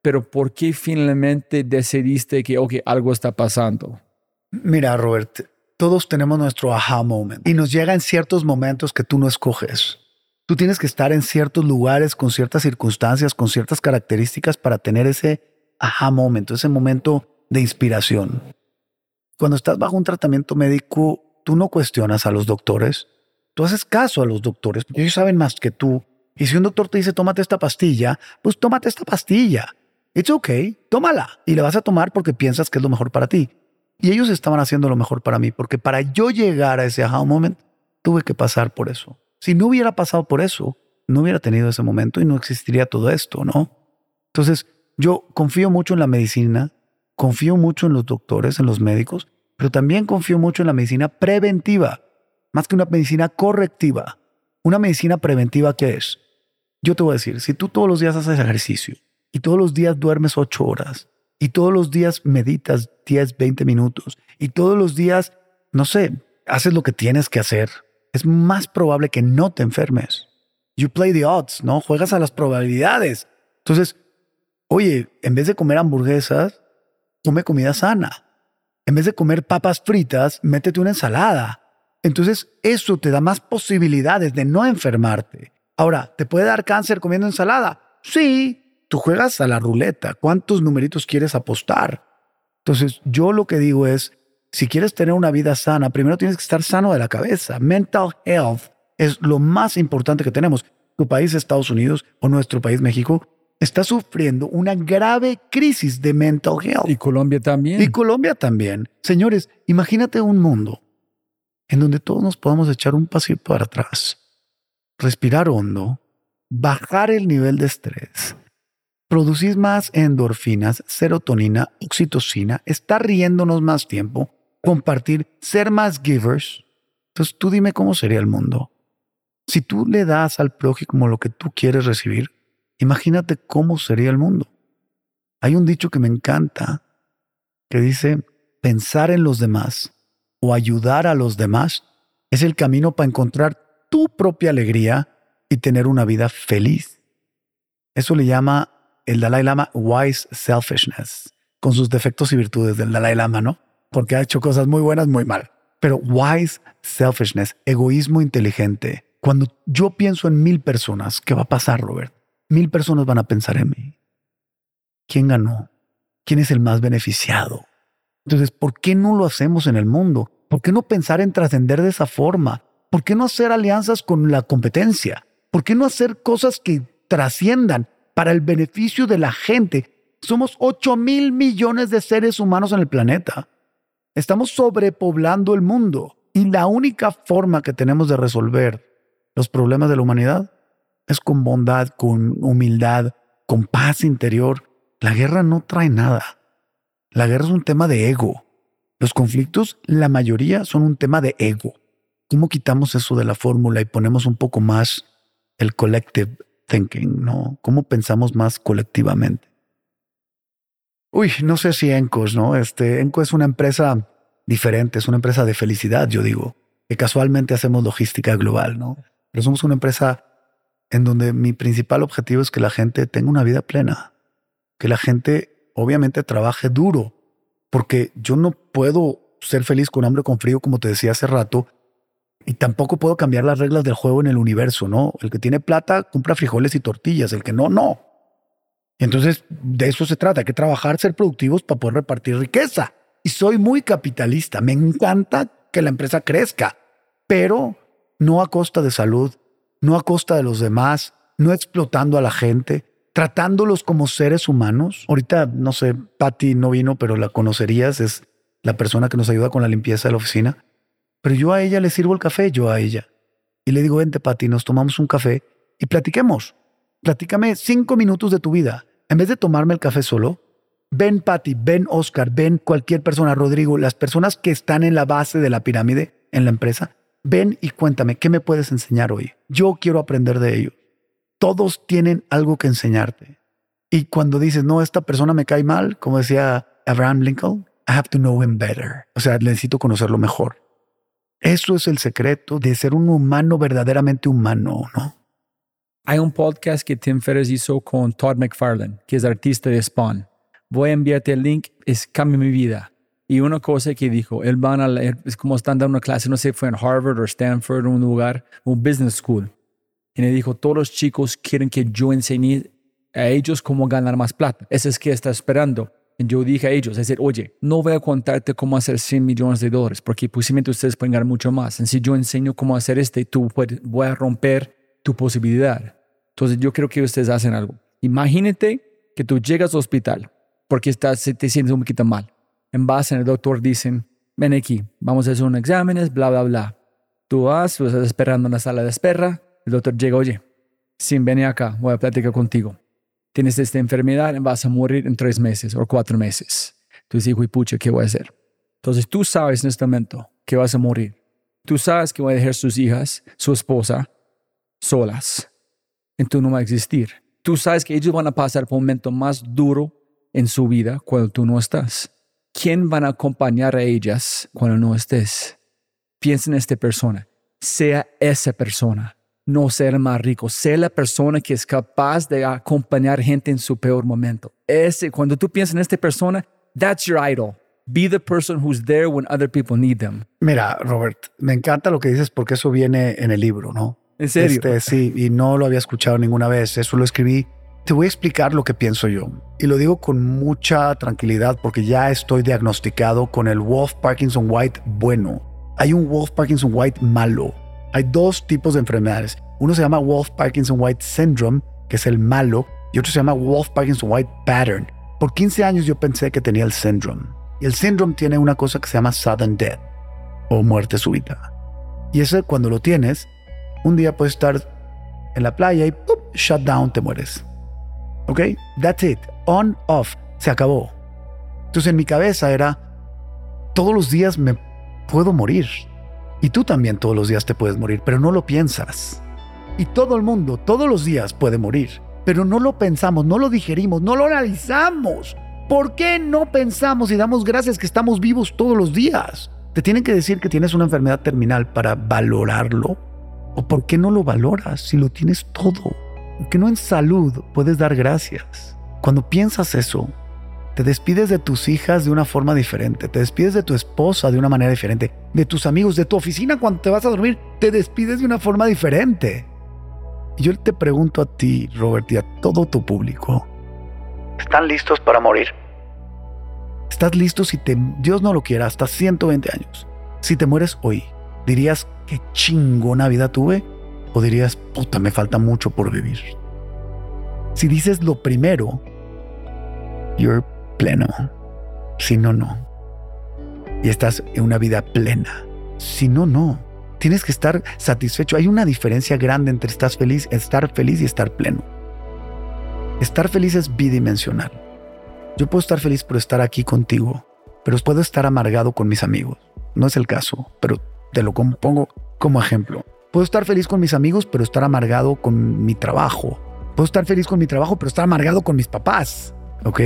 pero por qué finalmente decidiste que, ok, algo está pasando. Mira, Robert, todos tenemos nuestro aha moment y nos llega en ciertos momentos que tú no escoges. Tú tienes que estar en ciertos lugares, con ciertas circunstancias, con ciertas características para tener ese aha moment, ese momento de inspiración. Cuando estás bajo un tratamiento médico, tú no cuestionas a los doctores, tú haces caso a los doctores, porque ellos saben más que tú. Y si un doctor te dice, tómate esta pastilla, pues tómate esta pastilla. It's okay, tómala. Y la vas a tomar porque piensas que es lo mejor para ti. Y ellos estaban haciendo lo mejor para mí, porque para yo llegar a ese aha moment, tuve que pasar por eso. Si no hubiera pasado por eso, no hubiera tenido ese momento y no existiría todo esto, ¿no? Entonces, yo confío mucho en la medicina, confío mucho en los doctores, en los médicos, pero también confío mucho en la medicina preventiva, más que una medicina correctiva. Una medicina preventiva, ¿qué es? Yo te voy a decir, si tú todos los días haces ejercicio y todos los días duermes ocho horas y todos los días meditas 10, 20 minutos y todos los días, no sé, haces lo que tienes que hacer, es más probable que no te enfermes. You play the odds, ¿no? Juegas a las probabilidades. Entonces, oye, en vez de comer hamburguesas, come comida sana. En vez de comer papas fritas, métete una ensalada. Entonces, eso te da más posibilidades de no enfermarte. Ahora, ¿te puede dar cáncer comiendo ensalada? Sí, tú juegas a la ruleta. ¿Cuántos numeritos quieres apostar? Entonces, yo lo que digo es, si quieres tener una vida sana, primero tienes que estar sano de la cabeza. Mental health es lo más importante que tenemos. Tu país, Estados Unidos, o nuestro país, México, está sufriendo una grave crisis de mental health. Y Colombia también. Y Colombia también. Señores, imagínate un mundo en donde todos nos podamos echar un pasito para atrás, respirar hondo, bajar el nivel de estrés, producir más endorfinas, serotonina, oxitocina, estar riéndonos más tiempo, compartir, ser más givers. Entonces tú dime cómo sería el mundo. Si tú le das al prójimo lo que tú quieres recibir, imagínate cómo sería el mundo. Hay un dicho que me encanta que dice, pensar en los demás o ayudar a los demás es el camino para encontrar tu propia alegría y tener una vida feliz. Eso le llama el Dalai Lama wise selfishness, con sus defectos y virtudes del Dalai Lama, ¿no? Porque ha hecho cosas muy buenas, muy mal. Pero wise selfishness, egoísmo inteligente. Cuando yo pienso en mil personas, ¿qué va a pasar, Robert? Mil personas van a pensar en mí. ¿Quién ganó? ¿Quién es el más beneficiado? Entonces, ¿por qué no lo hacemos en el mundo? ¿Por qué no pensar en trascender de esa forma? ¿Por qué no hacer alianzas con la competencia? ¿Por qué no hacer cosas que trasciendan para el beneficio de la gente? Somos 8 mil millones de seres humanos en el planeta. Estamos sobrepoblando el mundo y la única forma que tenemos de resolver los problemas de la humanidad es con bondad, con humildad, con paz interior. La guerra no trae nada. La guerra es un tema de ego. Los conflictos, la mayoría, son un tema de ego. ¿Cómo quitamos eso de la fórmula y ponemos un poco más el collective thinking, ¿no? ¿Cómo pensamos más colectivamente? Uy, no sé si Encos, ¿no? Este, Enco es una empresa diferente, es una empresa de felicidad, yo digo, que casualmente hacemos logística global, ¿no? Pero somos una empresa en donde mi principal objetivo es que la gente tenga una vida plena, que la gente obviamente trabaje duro, porque yo no puedo ser feliz con hambre o con frío, como te decía hace rato, y tampoco puedo cambiar las reglas del juego en el universo, ¿no? El que tiene plata compra frijoles y tortillas, el que no, no. Entonces de eso se trata, hay que trabajar, ser productivos para poder repartir riqueza. Y soy muy capitalista, me encanta que la empresa crezca, pero no a costa de salud, no a costa de los demás, no explotando a la gente, tratándolos como seres humanos. Ahorita, no sé, Patty no vino, pero la conocerías, es la persona que nos ayuda con la limpieza de la oficina. Pero yo a ella le sirvo el café, yo a ella. Y le digo, vente, Patty, nos tomamos un café y platiquemos. Platícame cinco minutos de tu vida. En vez de tomarme el café solo, ven Patty, ven Oscar, ven cualquier persona, Rodrigo, las personas que están en la base de la pirámide en la empresa, ven y cuéntame, ¿qué me puedes enseñar hoy? Yo quiero aprender de ellos todos tienen algo que enseñarte. Y cuando dices, no, esta persona me cae mal, como decía Abraham Lincoln, I have to know him better. O sea, necesito conocerlo mejor. Eso es el secreto de ser un humano verdaderamente humano, ¿no? Hay un podcast que Tim Ferriss hizo con Todd McFarlane, que es artista de Spawn. Voy a enviarte el link, es Cambia mi vida. Y una cosa que dijo, él van a leer, es como están dando una clase, no sé, fue en Harvard o Stanford, un lugar, un business school y le dijo, todos los chicos quieren que yo enseñe a ellos cómo ganar más plata. Eso es que está esperando. Y yo dije a ellos, es decir, oye, no voy a contarte cómo hacer 100 millones de dólares, porque posiblemente ustedes pueden ganar mucho más. En si yo enseño cómo hacer este, tú puedes, voy a romper tu posibilidad. Entonces yo creo que ustedes hacen algo. Imagínate que tú llegas al hospital porque estás, te sientes un poquito mal. En base en el doctor dicen, ven aquí, vamos a hacer unos exámenes, bla, bla, bla. Tú vas, tú estás esperando en la sala de espera, el doctor llega, oye, sin venir acá, voy a platicar contigo. Tienes esta enfermedad, vas a morir en tres meses o cuatro meses. Entonces dijo, y pucha, ¿qué voy a hacer? Entonces tú sabes en este momento que vas a morir. Tú sabes que voy a dejar sus hijas, su esposa, solas. y tú no vas a existir. Tú sabes que ellos van a pasar por un momento más duro en su vida cuando tú no estás. ¿Quién van a acompañar a ellas cuando no estés? Piensa en esta persona. Sea esa persona. No sea el más rico. Sea la persona que es capaz de acompañar gente en su peor momento. Ese, cuando tú piensas en esta persona, that's your idol. Be the person who's there when other people need them. Mira, Robert, me encanta lo que dices porque eso viene en el libro, ¿no? ¿En serio? Este, sí, y no lo había escuchado ninguna vez. Eso lo escribí. Te voy a explicar lo que pienso yo. Y lo digo con mucha tranquilidad porque ya estoy diagnosticado con el Wolf Parkinson White bueno. Hay un Wolf Parkinson White malo. Hay dos tipos de enfermedades. Uno se llama Wolf Parkinson White Syndrome, que es el malo, y otro se llama Wolf Parkinson White Pattern. Por 15 años yo pensé que tenía el síndrome. Y el síndrome tiene una cosa que se llama sudden death o muerte súbita. Y ese cuando lo tienes, un día puedes estar en la playa y ¡pum! shut down, te mueres. ¿Ok? That's it. On, off. Se acabó. Entonces en mi cabeza era, todos los días me puedo morir. Y tú también todos los días te puedes morir, pero no lo piensas. Y todo el mundo todos los días puede morir, pero no lo pensamos, no lo digerimos, no lo analizamos. ¿Por qué no pensamos y damos gracias que estamos vivos todos los días? Te tienen que decir que tienes una enfermedad terminal para valorarlo. ¿O por qué no lo valoras si lo tienes todo? Que no en salud puedes dar gracias. Cuando piensas eso, te despides de tus hijas de una forma diferente, te despides de tu esposa de una manera diferente, de tus amigos, de tu oficina cuando te vas a dormir, te despides de una forma diferente. Y yo te pregunto a ti, Robert, y a todo tu público, ¿Están listos para morir? ¿estás listo si te, Dios no lo quiera, hasta 120 años? Si te mueres hoy, ¿dirías qué chingona vida tuve? ¿O dirías, puta, me falta mucho por vivir? Si dices lo primero, you're pleno. Si no, no. Y estás en una vida plena. Si no, no. Tienes que estar satisfecho. Hay una diferencia grande entre estás feliz, estar feliz y estar pleno. Estar feliz es bidimensional. Yo puedo estar feliz por estar aquí contigo, pero puedo estar amargado con mis amigos. No es el caso, pero te lo com- pongo como ejemplo. Puedo estar feliz con mis amigos, pero estar amargado con mi trabajo. Puedo estar feliz con mi trabajo, pero estar amargado con mis papás. ¿Ok?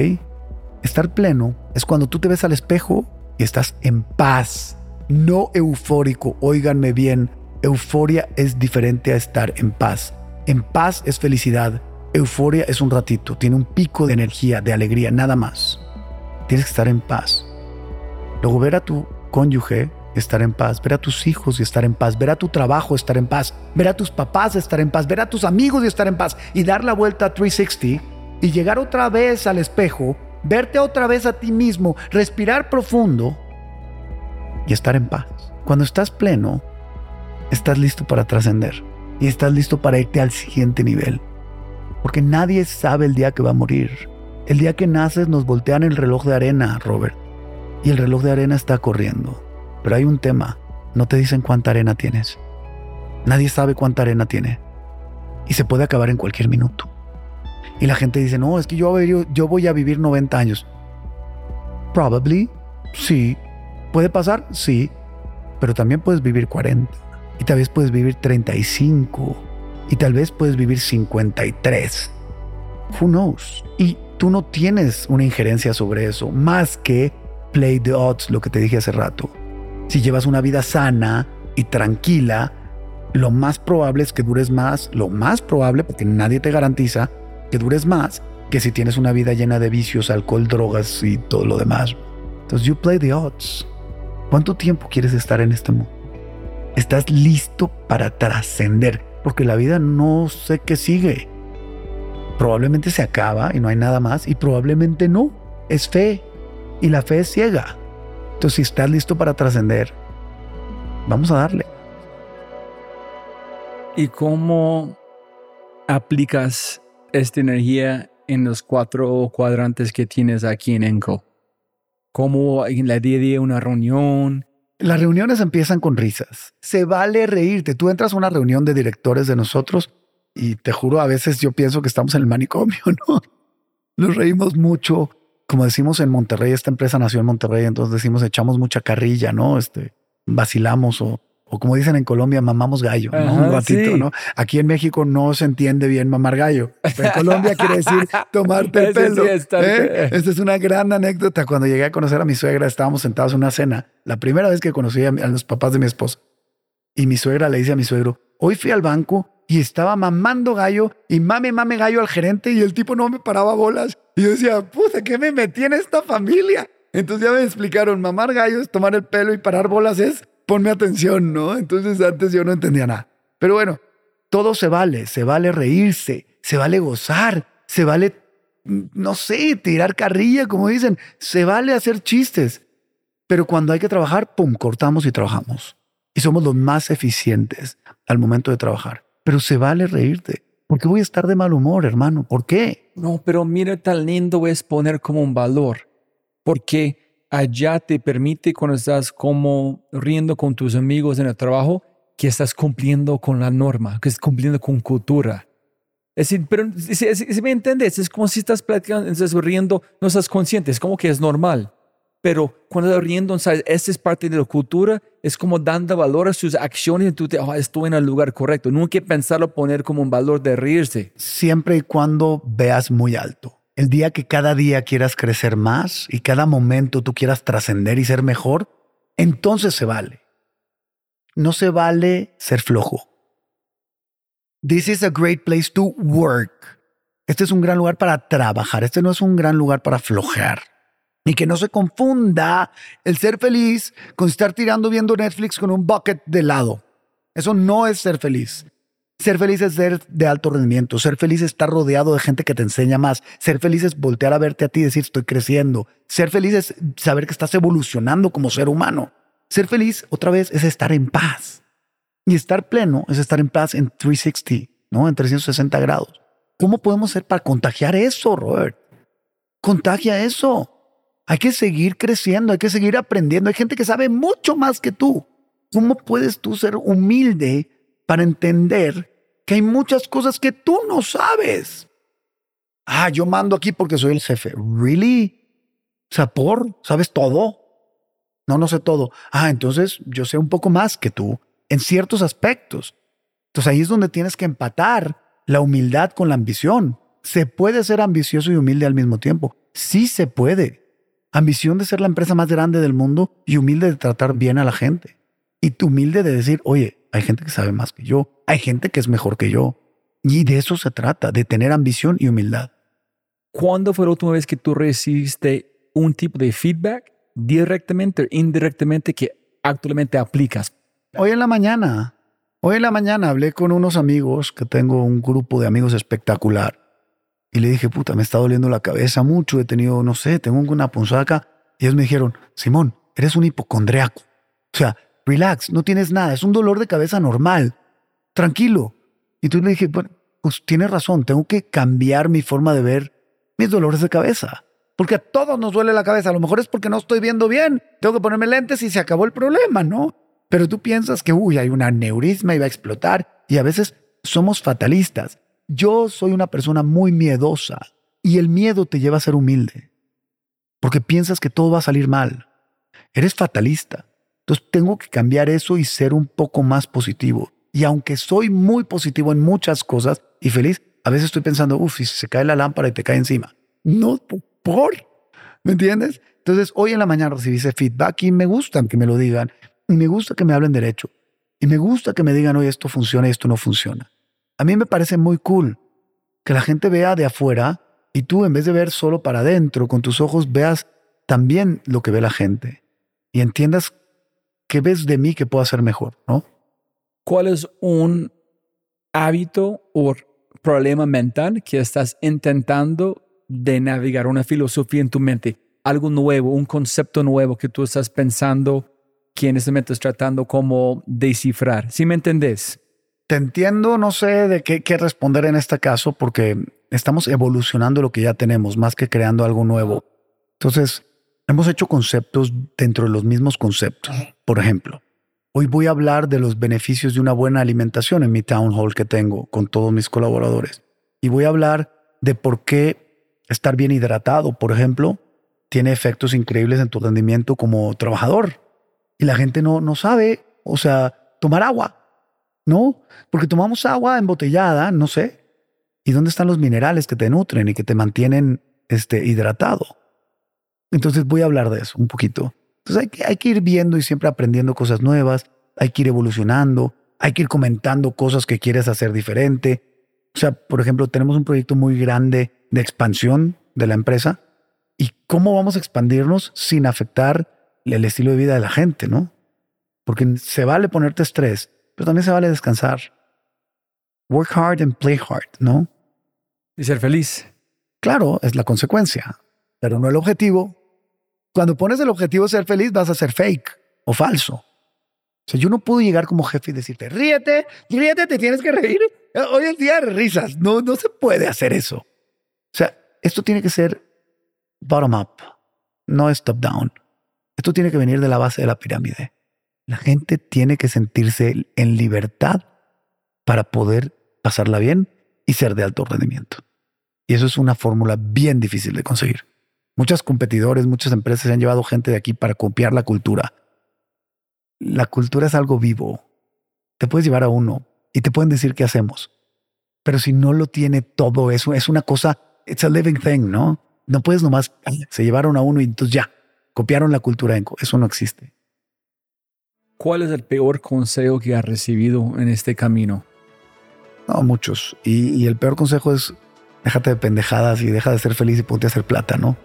Estar pleno es cuando tú te ves al espejo y estás en paz, no eufórico. Óiganme bien, euforia es diferente a estar en paz. En paz es felicidad, euforia es un ratito, tiene un pico de energía, de alegría, nada más. Tienes que estar en paz. Luego ver a tu cónyuge estar en paz, ver a tus hijos y estar en paz, ver a tu trabajo estar en paz, ver a tus papás estar en paz, ver a tus amigos y estar en paz y dar la vuelta a 360 y llegar otra vez al espejo, verte otra vez a ti mismo, respirar profundo y estar en paz. Cuando estás pleno, estás listo para trascender y estás listo para irte al siguiente nivel. Porque nadie sabe el día que va a morir. El día que naces nos voltean el reloj de arena, Robert. Y el reloj de arena está corriendo. Pero hay un tema. No te dicen cuánta arena tienes. Nadie sabe cuánta arena tiene. Y se puede acabar en cualquier minuto. Y la gente dice, no, es que yo, yo, voy a vivir 90 años. Probably, sí. ¿Puede pasar? Sí. Pero también puedes vivir 40. Y tal vez puedes vivir 35. Y tal vez puedes vivir 53. Who knows? Y tú no tienes una injerencia sobre eso, más que play the odds, lo que te dije hace rato. Si llevas una vida sana y tranquila, lo más probable es que dures más, lo más probable, porque nadie te garantiza que dures más que si tienes una vida llena de vicios, alcohol, drogas y todo lo demás. Entonces, you play the odds. ¿Cuánto tiempo quieres estar en este mundo? ¿Estás listo para trascender? Porque la vida no sé qué sigue. Probablemente se acaba y no hay nada más, y probablemente no. Es fe. Y la fe es ciega. Entonces, si estás listo para trascender, vamos a darle. ¿Y cómo aplicas esta energía en los cuatro cuadrantes que tienes aquí en Enco? ¿Cómo en la día a día una reunión? Las reuniones empiezan con risas. Se vale reírte. Tú entras a una reunión de directores de nosotros y te juro, a veces yo pienso que estamos en el manicomio, ¿no? Nos reímos mucho. Como decimos en Monterrey, esta empresa nació en Monterrey, entonces decimos echamos mucha carrilla, ¿no? Este, vacilamos o O como dicen en Colombia, mamamos gallo, ¿no? Ajá, un ratito, sí. ¿no? Aquí en México no se entiende bien mamar gallo. Pero en Colombia quiere decir tomarte el sí pelo. ¿eh? Esta es una gran anécdota. Cuando llegué a conocer a mi suegra, estábamos sentados en una cena. La primera vez que conocí a, a los papás de mi esposa. Y mi suegra le dice a mi suegro, hoy fui al banco y estaba mamando gallo y mame, mame gallo al gerente y el tipo no me paraba bolas. Y yo decía, puta, ¿qué me metí en esta familia? Entonces ya me explicaron, mamar gallo es tomar el pelo y parar bolas es ponme atención, ¿no? Entonces antes yo no entendía nada. Pero bueno, todo se vale, se vale reírse, se vale gozar, se vale, no sé, tirar carrilla, como dicen, se vale hacer chistes. Pero cuando hay que trabajar, pum, cortamos y trabajamos. Y somos los más eficientes al momento de trabajar. Pero se vale reírte. ¿Por qué voy a estar de mal humor, hermano? ¿Por qué? No, pero mira, tan lindo es poner como un valor, porque allá te permite cuando estás como riendo con tus amigos en el trabajo, que estás cumpliendo con la norma, que estás cumpliendo con cultura. Es decir, pero si me entiendes, es como si estás platicando, estás riendo, no estás consciente, es como que es normal. Pero cuando riendo, sabes, esta es parte de la cultura, es como dando valor a sus acciones y tú te, "Ah, estoy en el lugar correcto. Nunca pensarlo poner como un valor de reírse. Siempre y cuando veas muy alto. El día que cada día quieras crecer más y cada momento tú quieras trascender y ser mejor, entonces se vale. No se vale ser flojo. This is a great place to work. Este es un gran lugar para trabajar. Este no es un gran lugar para flojear. Y que no se confunda el ser feliz con estar tirando viendo Netflix con un bucket de helado. Eso no es ser feliz. Ser feliz es ser de alto rendimiento. Ser feliz es estar rodeado de gente que te enseña más. Ser feliz es voltear a verte a ti y decir estoy creciendo. Ser feliz es saber que estás evolucionando como ser humano. Ser feliz, otra vez, es estar en paz. Y estar pleno es estar en paz en 360, ¿no? En 360 grados. ¿Cómo podemos ser para contagiar eso, Robert? Contagia eso. Hay que seguir creciendo, hay que seguir aprendiendo. Hay gente que sabe mucho más que tú. ¿Cómo puedes tú ser humilde para entender que hay muchas cosas que tú no sabes? Ah, yo mando aquí porque soy el jefe. ¿Really? O sea, ¿por? ¿Sabes todo? No, no sé todo. Ah, entonces yo sé un poco más que tú en ciertos aspectos. Entonces ahí es donde tienes que empatar la humildad con la ambición. Se puede ser ambicioso y humilde al mismo tiempo. Sí se puede. Ambición de ser la empresa más grande del mundo y humilde de tratar bien a la gente. Y tú humilde de decir, oye, hay gente que sabe más que yo, hay gente que es mejor que yo. Y de eso se trata, de tener ambición y humildad. ¿Cuándo fue la última vez que tú recibiste un tipo de feedback directamente o indirectamente que actualmente aplicas? Hoy en la mañana, hoy en la mañana hablé con unos amigos que tengo un grupo de amigos espectacular. Y le dije, puta, me está doliendo la cabeza mucho, he tenido, no sé, tengo una punzada acá. Y ellos me dijeron, Simón, eres un hipocondriaco. O sea, relax, no tienes nada, es un dolor de cabeza normal. Tranquilo. Y tú le dije, bueno, pues tienes razón, tengo que cambiar mi forma de ver mis dolores de cabeza. Porque a todos nos duele la cabeza. A lo mejor es porque no estoy viendo bien. Tengo que ponerme lentes y se acabó el problema, ¿no? Pero tú piensas que, uy, hay un aneurisma y va a explotar. Y a veces somos fatalistas. Yo soy una persona muy miedosa y el miedo te lleva a ser humilde. Porque piensas que todo va a salir mal. Eres fatalista. Entonces tengo que cambiar eso y ser un poco más positivo. Y aunque soy muy positivo en muchas cosas y feliz, a veces estoy pensando, uff, si se cae la lámpara y te cae encima. No, por. ¿Me entiendes? Entonces, hoy en la mañana recibí ese feedback y me gusta que me lo digan. Y me gusta que me hablen derecho. Y me gusta que me digan, oye, esto funciona y esto no funciona. A mí me parece muy cool que la gente vea de afuera y tú, en vez de ver solo para adentro, con tus ojos, veas también lo que ve la gente y entiendas qué ves de mí que puedo hacer mejor, ¿no? ¿Cuál es un hábito o problema mental que estás intentando de navegar, una filosofía en tu mente, algo nuevo, un concepto nuevo que tú estás pensando que en este momento estás tratando como descifrar? ¿Sí me entendés? Te entiendo, no sé de qué, qué responder en este caso porque estamos evolucionando lo que ya tenemos más que creando algo nuevo. Entonces, hemos hecho conceptos dentro de los mismos conceptos. Por ejemplo, hoy voy a hablar de los beneficios de una buena alimentación en mi town hall que tengo con todos mis colaboradores. Y voy a hablar de por qué estar bien hidratado, por ejemplo, tiene efectos increíbles en tu rendimiento como trabajador. Y la gente no, no sabe, o sea, tomar agua, ¿no? Porque tomamos agua embotellada, no sé. ¿Y dónde están los minerales que te nutren y que te mantienen este, hidratado? Entonces voy a hablar de eso un poquito. Entonces hay que, hay que ir viendo y siempre aprendiendo cosas nuevas, hay que ir evolucionando, hay que ir comentando cosas que quieres hacer diferente. O sea, por ejemplo, tenemos un proyecto muy grande de expansión de la empresa y cómo vamos a expandirnos sin afectar el estilo de vida de la gente, ¿no? Porque se vale ponerte estrés, pero también se vale descansar. Work hard and play hard, ¿no? Y ser feliz. Claro, es la consecuencia, pero no el objetivo. Cuando pones el objetivo de ser feliz, vas a ser fake o falso. O sea, yo no puedo llegar como jefe y decirte, ríete, ríete, te tienes que reír. Hoy es día de risas. No, no se puede hacer eso. O sea, esto tiene que ser bottom up, no es top down. Esto tiene que venir de la base de la pirámide. La gente tiene que sentirse en libertad para poder pasarla bien y ser de alto rendimiento. Y eso es una fórmula bien difícil de conseguir. Muchos competidores, muchas empresas se han llevado gente de aquí para copiar la cultura. La cultura es algo vivo. Te puedes llevar a uno y te pueden decir qué hacemos. Pero si no lo tiene todo eso, es una cosa, it's a living thing, ¿no? No puedes nomás, se llevaron a uno y entonces ya, copiaron la cultura. Eso no existe. ¿Cuál es el peor consejo que has recibido en este camino? No, muchos. Y, el peor consejo es déjate de pendejadas y deja de ser feliz y ponte a hacer plata, ¿no?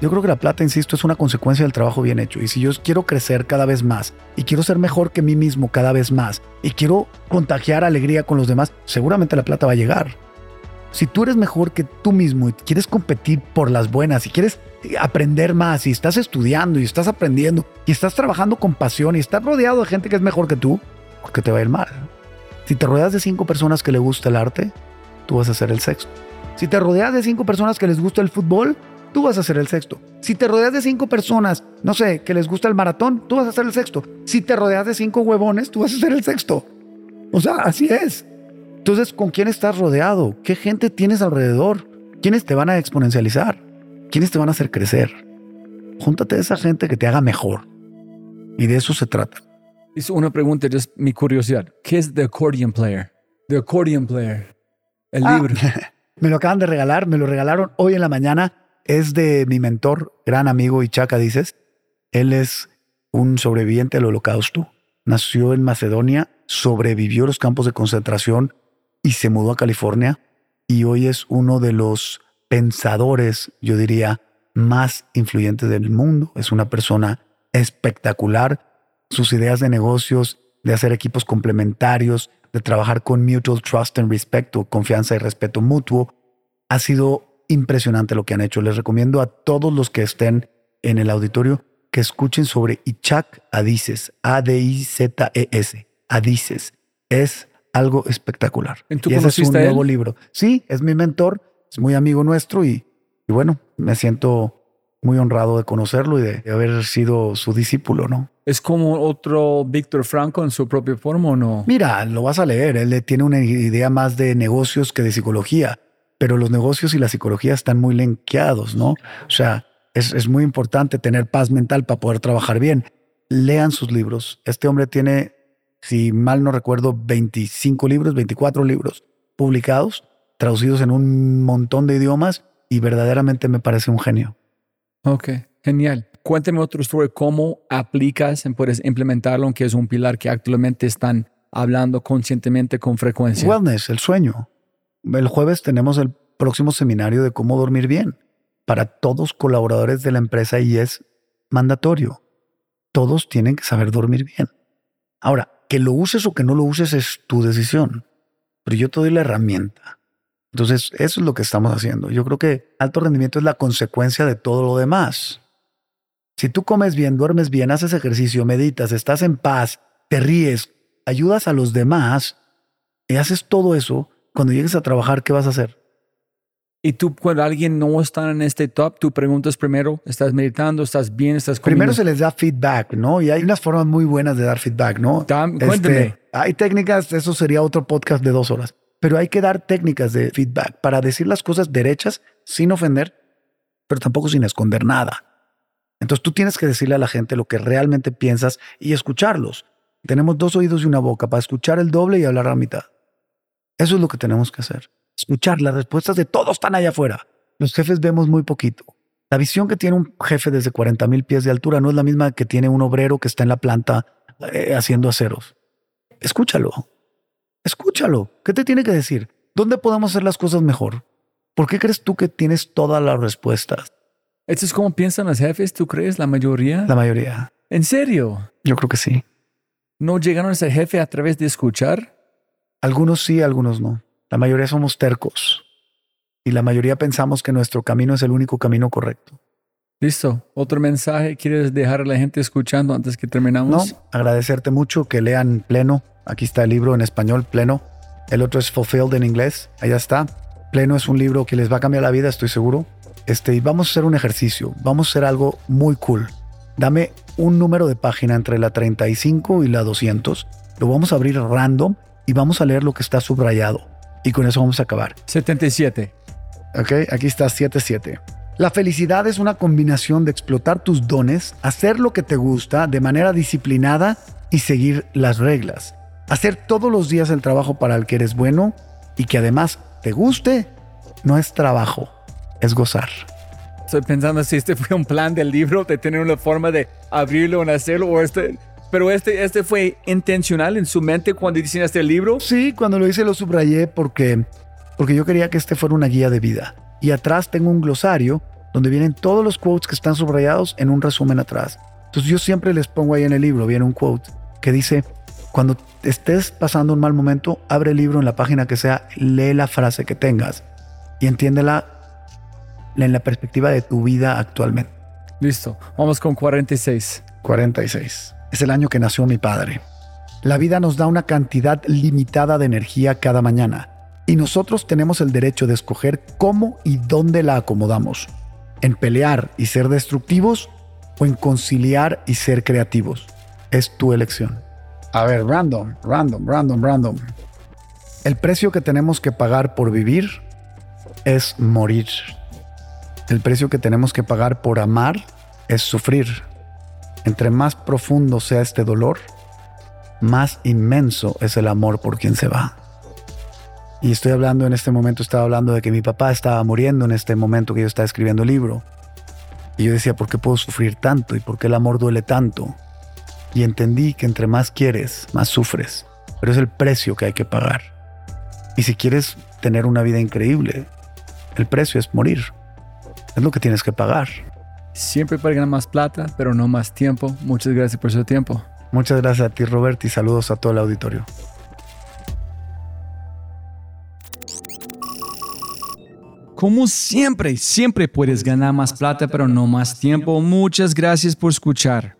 Yo creo que la plata, insisto, es una consecuencia del trabajo bien hecho. Y si yo quiero crecer cada vez más y quiero ser mejor que mí mismo cada vez más y quiero contagiar alegría con los demás, seguramente la plata va a llegar. Si tú eres mejor que tú mismo y quieres competir por las buenas y quieres aprender más y estás estudiando y estás aprendiendo y estás trabajando con pasión y estás rodeado de gente que es mejor que tú, ¿por qué te va a ir mal? Si te rodeas de cinco personas que le gusta el arte, tú vas a ser el sexto. Si te rodeas de cinco personas que les gusta el fútbol, tú vas a ser el sexto. Si te rodeas de cinco personas, no sé, que les gusta el maratón, tú vas a ser el sexto. Si te rodeas de cinco huevones, tú vas a ser el sexto. O sea, así es. Entonces, ¿con quién estás rodeado? ¿Qué gente tienes alrededor? ¿Quiénes te van a exponencializar? ¿Quiénes te van a hacer crecer? Júntate a esa gente que te haga mejor. Y de eso se trata. Es una pregunta, es mi curiosidad. ¿Qué es The Accordion Player? The Accordion Player. El ah, libro. me lo acaban de regalar, me lo regalaron hoy en la mañana. Es de mi mentor, gran amigo Ichaka, dices. Él es un sobreviviente del holocausto. Nació en Macedonia, sobrevivió a los campos de concentración, y se mudó a California y hoy es uno de los pensadores, yo diría, más influyentes del mundo. Es una persona espectacular. Sus ideas de negocios, de hacer equipos complementarios, de trabajar con mutual trust and respect, confianza y respeto mutuo, ha sido impresionante lo que han hecho. Les recomiendo a todos los que estén en el auditorio que escuchen sobre Ichak Adices, A-D-I-Z-E-S, Adices. Es algo espectacular. ¿En tu y ese es un nuevo libro. Sí, es mi mentor, es muy amigo nuestro y, y bueno, me siento muy honrado de conocerlo y de, haber sido su discípulo, ¿no? ¿Es como otro Víctor Franco en su propia forma o no? Mira, lo vas a leer. Él tiene una idea más de negocios que de psicología, pero los negocios y la psicología están muy linkeados, ¿no? O sea, es, es muy importante tener paz mental para poder trabajar bien. Lean sus libros. Este hombre tiene si mal no recuerdo, 25 libros, 24 libros publicados, traducidos en un montón de idiomas y verdaderamente me parece un genio. Ok, genial. Cuéntame otro sobre cómo aplicas y puedes implementarlo, aunque es un pilar que actualmente están hablando conscientemente con frecuencia. Wellness, el sueño. El jueves tenemos el próximo seminario de cómo dormir bien para todos colaboradores de la empresa y es mandatorio. Todos tienen que saber dormir bien. Ahora, que lo uses o que no lo uses es tu decisión, pero yo te doy la herramienta. Entonces, eso es lo que estamos haciendo. Yo creo que alto rendimiento es la consecuencia de todo lo demás. Si tú comes bien, duermes bien, haces ejercicio, meditas, estás en paz, te ríes, ayudas a los demás y haces todo eso, cuando llegues a trabajar, ¿qué vas a hacer? Y tú, cuando alguien no está en este top, tú preguntas primero, ¿estás meditando? ¿Estás bien? ¿Estás comiendo? Primero se les da feedback, ¿no? Y hay unas formas muy buenas de dar feedback, ¿no? cuéntame. Este, hay técnicas, eso sería otro podcast de dos horas, pero hay que dar técnicas de feedback para decir las cosas derechas sin ofender, pero tampoco sin esconder nada. Entonces tú tienes que decirle a la gente lo que realmente piensas y escucharlos. Tenemos dos oídos y una boca para escuchar el doble y hablar a la mitad. Eso es lo que tenemos que hacer. Escuchar las respuestas de todos están allá afuera. Los jefes vemos muy poquito. La visión que tiene un jefe desde 40 mil pies de altura no es la misma que tiene un obrero que está en la planta eh, haciendo aceros. Escúchalo. Escúchalo. ¿Qué te tiene que decir? ¿Dónde podemos hacer las cosas mejor? ¿Por qué crees tú que tienes todas las respuestas? ¿Esto es como piensan los jefes, tú crees, la mayoría? La mayoría. ¿En serio? Yo creo que sí. ¿No llegaron a ser jefe a través de escuchar? Algunos sí, algunos no. La mayoría somos tercos. Y la mayoría pensamos que nuestro camino es el único camino correcto. Listo. ¿Otro mensaje quieres dejar a la gente escuchando antes que No, terminamos? agradecerte mucho que lean Pleno. Aquí está el libro en español, Pleno. El otro es Fulfilled en inglés. Allá está. Pleno es un libro que les va a cambiar la vida, estoy seguro. Este, y vamos a hacer un ejercicio. Vamos a hacer algo muy cool. Dame un número de página entre la 35 y la 200. Lo vamos a abrir random y vamos a leer lo que está subrayado. Y con eso vamos a acabar. 77. Ok, aquí está 77. La felicidad es una combinación de explotar tus dones, hacer lo que te gusta de manera disciplinada y seguir las reglas. Hacer todos los días el trabajo para el que eres bueno y que además te guste, no es trabajo, es gozar. Estoy pensando si este fue un plan del libro de tener una forma de abrirlo o hacerlo o este... Pero este, este fue intencional en su mente cuando diseñaste el libro. Sí, cuando lo hice lo subrayé porque, porque yo quería que este fuera una guía de vida. Y atrás tengo un glosario donde vienen todos los quotes que están subrayados en un resumen atrás. Entonces yo siempre les pongo ahí en el libro, viene un quote que dice, cuando estés pasando un mal momento, abre el libro en la página que sea, lee la frase que tengas y entiéndela en la perspectiva de tu vida actualmente. Listo. Vamos con 46. 46. Es el año que nació mi padre. La vida nos da una cantidad limitada de energía cada mañana y nosotros tenemos el derecho de escoger cómo y dónde la acomodamos. En pelear y ser destructivos o en conciliar y ser creativos. Es tu elección. A ver, random, random, random, random. El precio que tenemos que pagar por vivir es morir. El precio que tenemos que pagar por amar es sufrir. Entre más profundo sea este dolor, más inmenso es el amor por quien se va. Y estoy hablando en este momento, estaba hablando de que mi papá estaba muriendo en este momento que yo estaba escribiendo el libro. Y yo decía, ¿por qué puedo sufrir tanto? ¿Y por qué el amor duele tanto? Y entendí que entre más quieres, más sufres. Pero es el precio que hay que pagar. Y si quieres tener una vida increíble, el precio es morir. Es lo que tienes que pagar. Siempre para ganar más plata, pero no más tiempo. Muchas gracias por su tiempo. Muchas gracias a ti, Robert, y saludos a todo el auditorio. Como siempre, siempre puedes ganar más plata, pero no más tiempo. Muchas gracias por escuchar.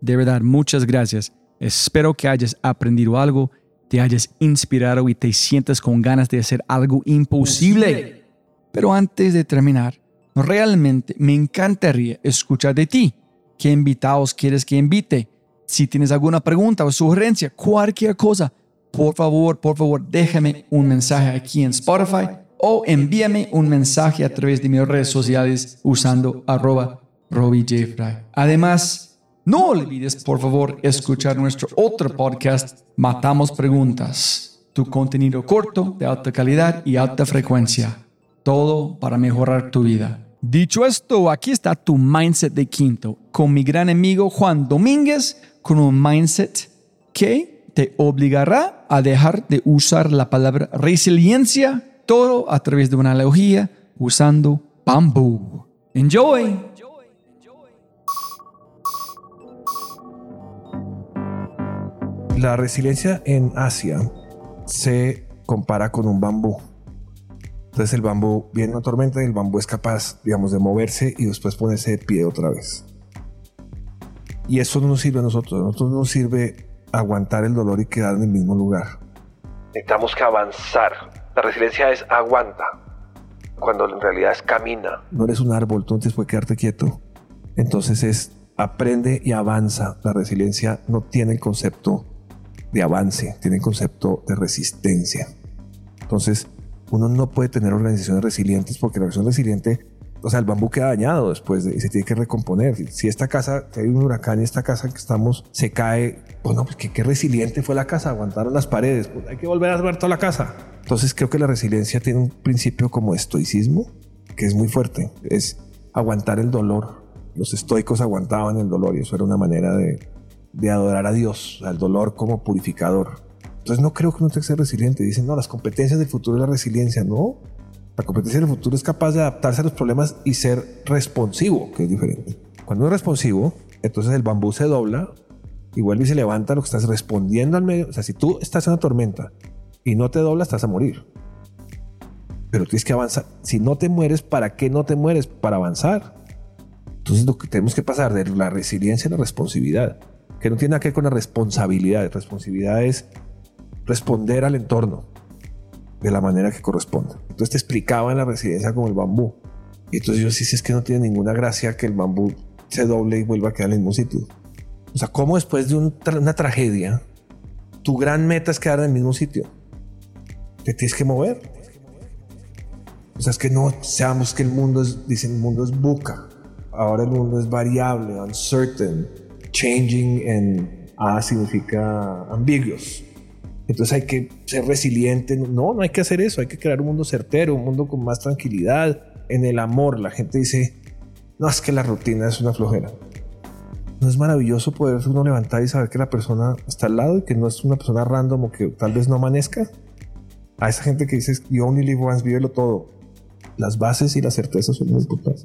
De verdad, muchas gracias. Espero que hayas aprendido algo, te hayas inspirado y te sientas con ganas de hacer algo imposible. Pero antes de terminar, realmente me encantaría escuchar de ti. ¿Qué invitados quieres que invite? Si tienes alguna pregunta o sugerencia, cualquier cosa, por favor, por favor, déjame un mensaje aquí en Spotify o envíame un mensaje a través de mis redes sociales usando arroba RobbieJFry. Además, no olvides, por favor, escuchar nuestro otro podcast, Matamos Preguntas, tu contenido corto, de alta calidad y alta frecuencia. Todo para mejorar tu vida. Dicho esto, aquí está tu mindset de quinto, con mi gran amigo Juan Domínguez, con un mindset que te obligará a dejar de usar la palabra resiliencia, todo a través de una analogía usando bambú. Enjoy. La resiliencia en Asia se compara con un bambú. Entonces el bambú viene una tormenta y el bambú es capaz, digamos, de moverse y después ponerse de pie otra vez. Y eso no nos sirve a nosotros. A nosotros no nos sirve aguantar el dolor y quedar en el mismo lugar. Necesitamos que avanzar. La resiliencia es aguanta, cuando en realidad es camina. No eres un árbol, tú por qué quedarte quieto. Entonces es aprende y avanza. La resiliencia no tiene el concepto de avance, tiene el concepto de resistencia. Entonces, uno no puede tener organizaciones resilientes porque la organización resiliente o sea, el bambú queda dañado después de, y se tiene que recomponer. Si esta casa, si hay un huracán y esta casa que estamos se cae, bueno, pues qué, qué resiliente fue la casa, aguantaron las paredes, pues hay que volver a armar toda la casa. Entonces creo que la resiliencia tiene un principio como estoicismo que es muy fuerte, es aguantar el dolor. Los estoicos aguantaban el dolor y eso era una manera de, de adorar a Dios, al dolor como purificador. Entonces no creo que uno tenga que ser resiliente. Dicen, no, las competencias del futuro es la resiliencia. No, la competencia del futuro es capaz de adaptarse a los problemas y ser responsivo, que es diferente. Cuando uno es responsivo, entonces el bambú se dobla y vuelve y se levanta lo que estás respondiendo al medio. O sea, si tú estás en una tormenta y no te doblas, estás a morir. Pero tienes que avanzar. Si no te mueres, ¿para qué no te mueres? Para avanzar. Entonces lo que tenemos que pasar de la resiliencia a la responsabilidad, que no tiene nada que ver con la responsabilidad. Responsabilidad es responder al entorno de la manera que corresponde. Entonces te explicaba en la residencia como el bambú. Y entonces yo sí, sí es que no tiene ninguna gracia que el bambú se doble y vuelva a quedar en el mismo sitio. O sea, ¿cómo después de un una tragedia, tu gran meta es quedar en el mismo sitio? Te tienes que mover. O sea, es que no seamos que el mundo es, dicen, el mundo es buca. Ahora el mundo es variable, uncertain, changing en A significa ambiguous. Entonces hay que ser resiliente. No, no hay que hacer eso. Hay que crear un mundo certero, un mundo con más tranquilidad. En el amor, la gente dice, no, es que la rutina es una flojera. No es maravilloso poder uno levantar y saber que la persona está al lado y que no es una persona random o que tal vez no amanezca. A esa gente que dice, you only live once, vívelo todo. Las bases y las certezas son muy importantes.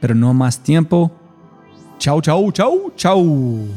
pero no más tiempo. Chau, chau, chau, chau.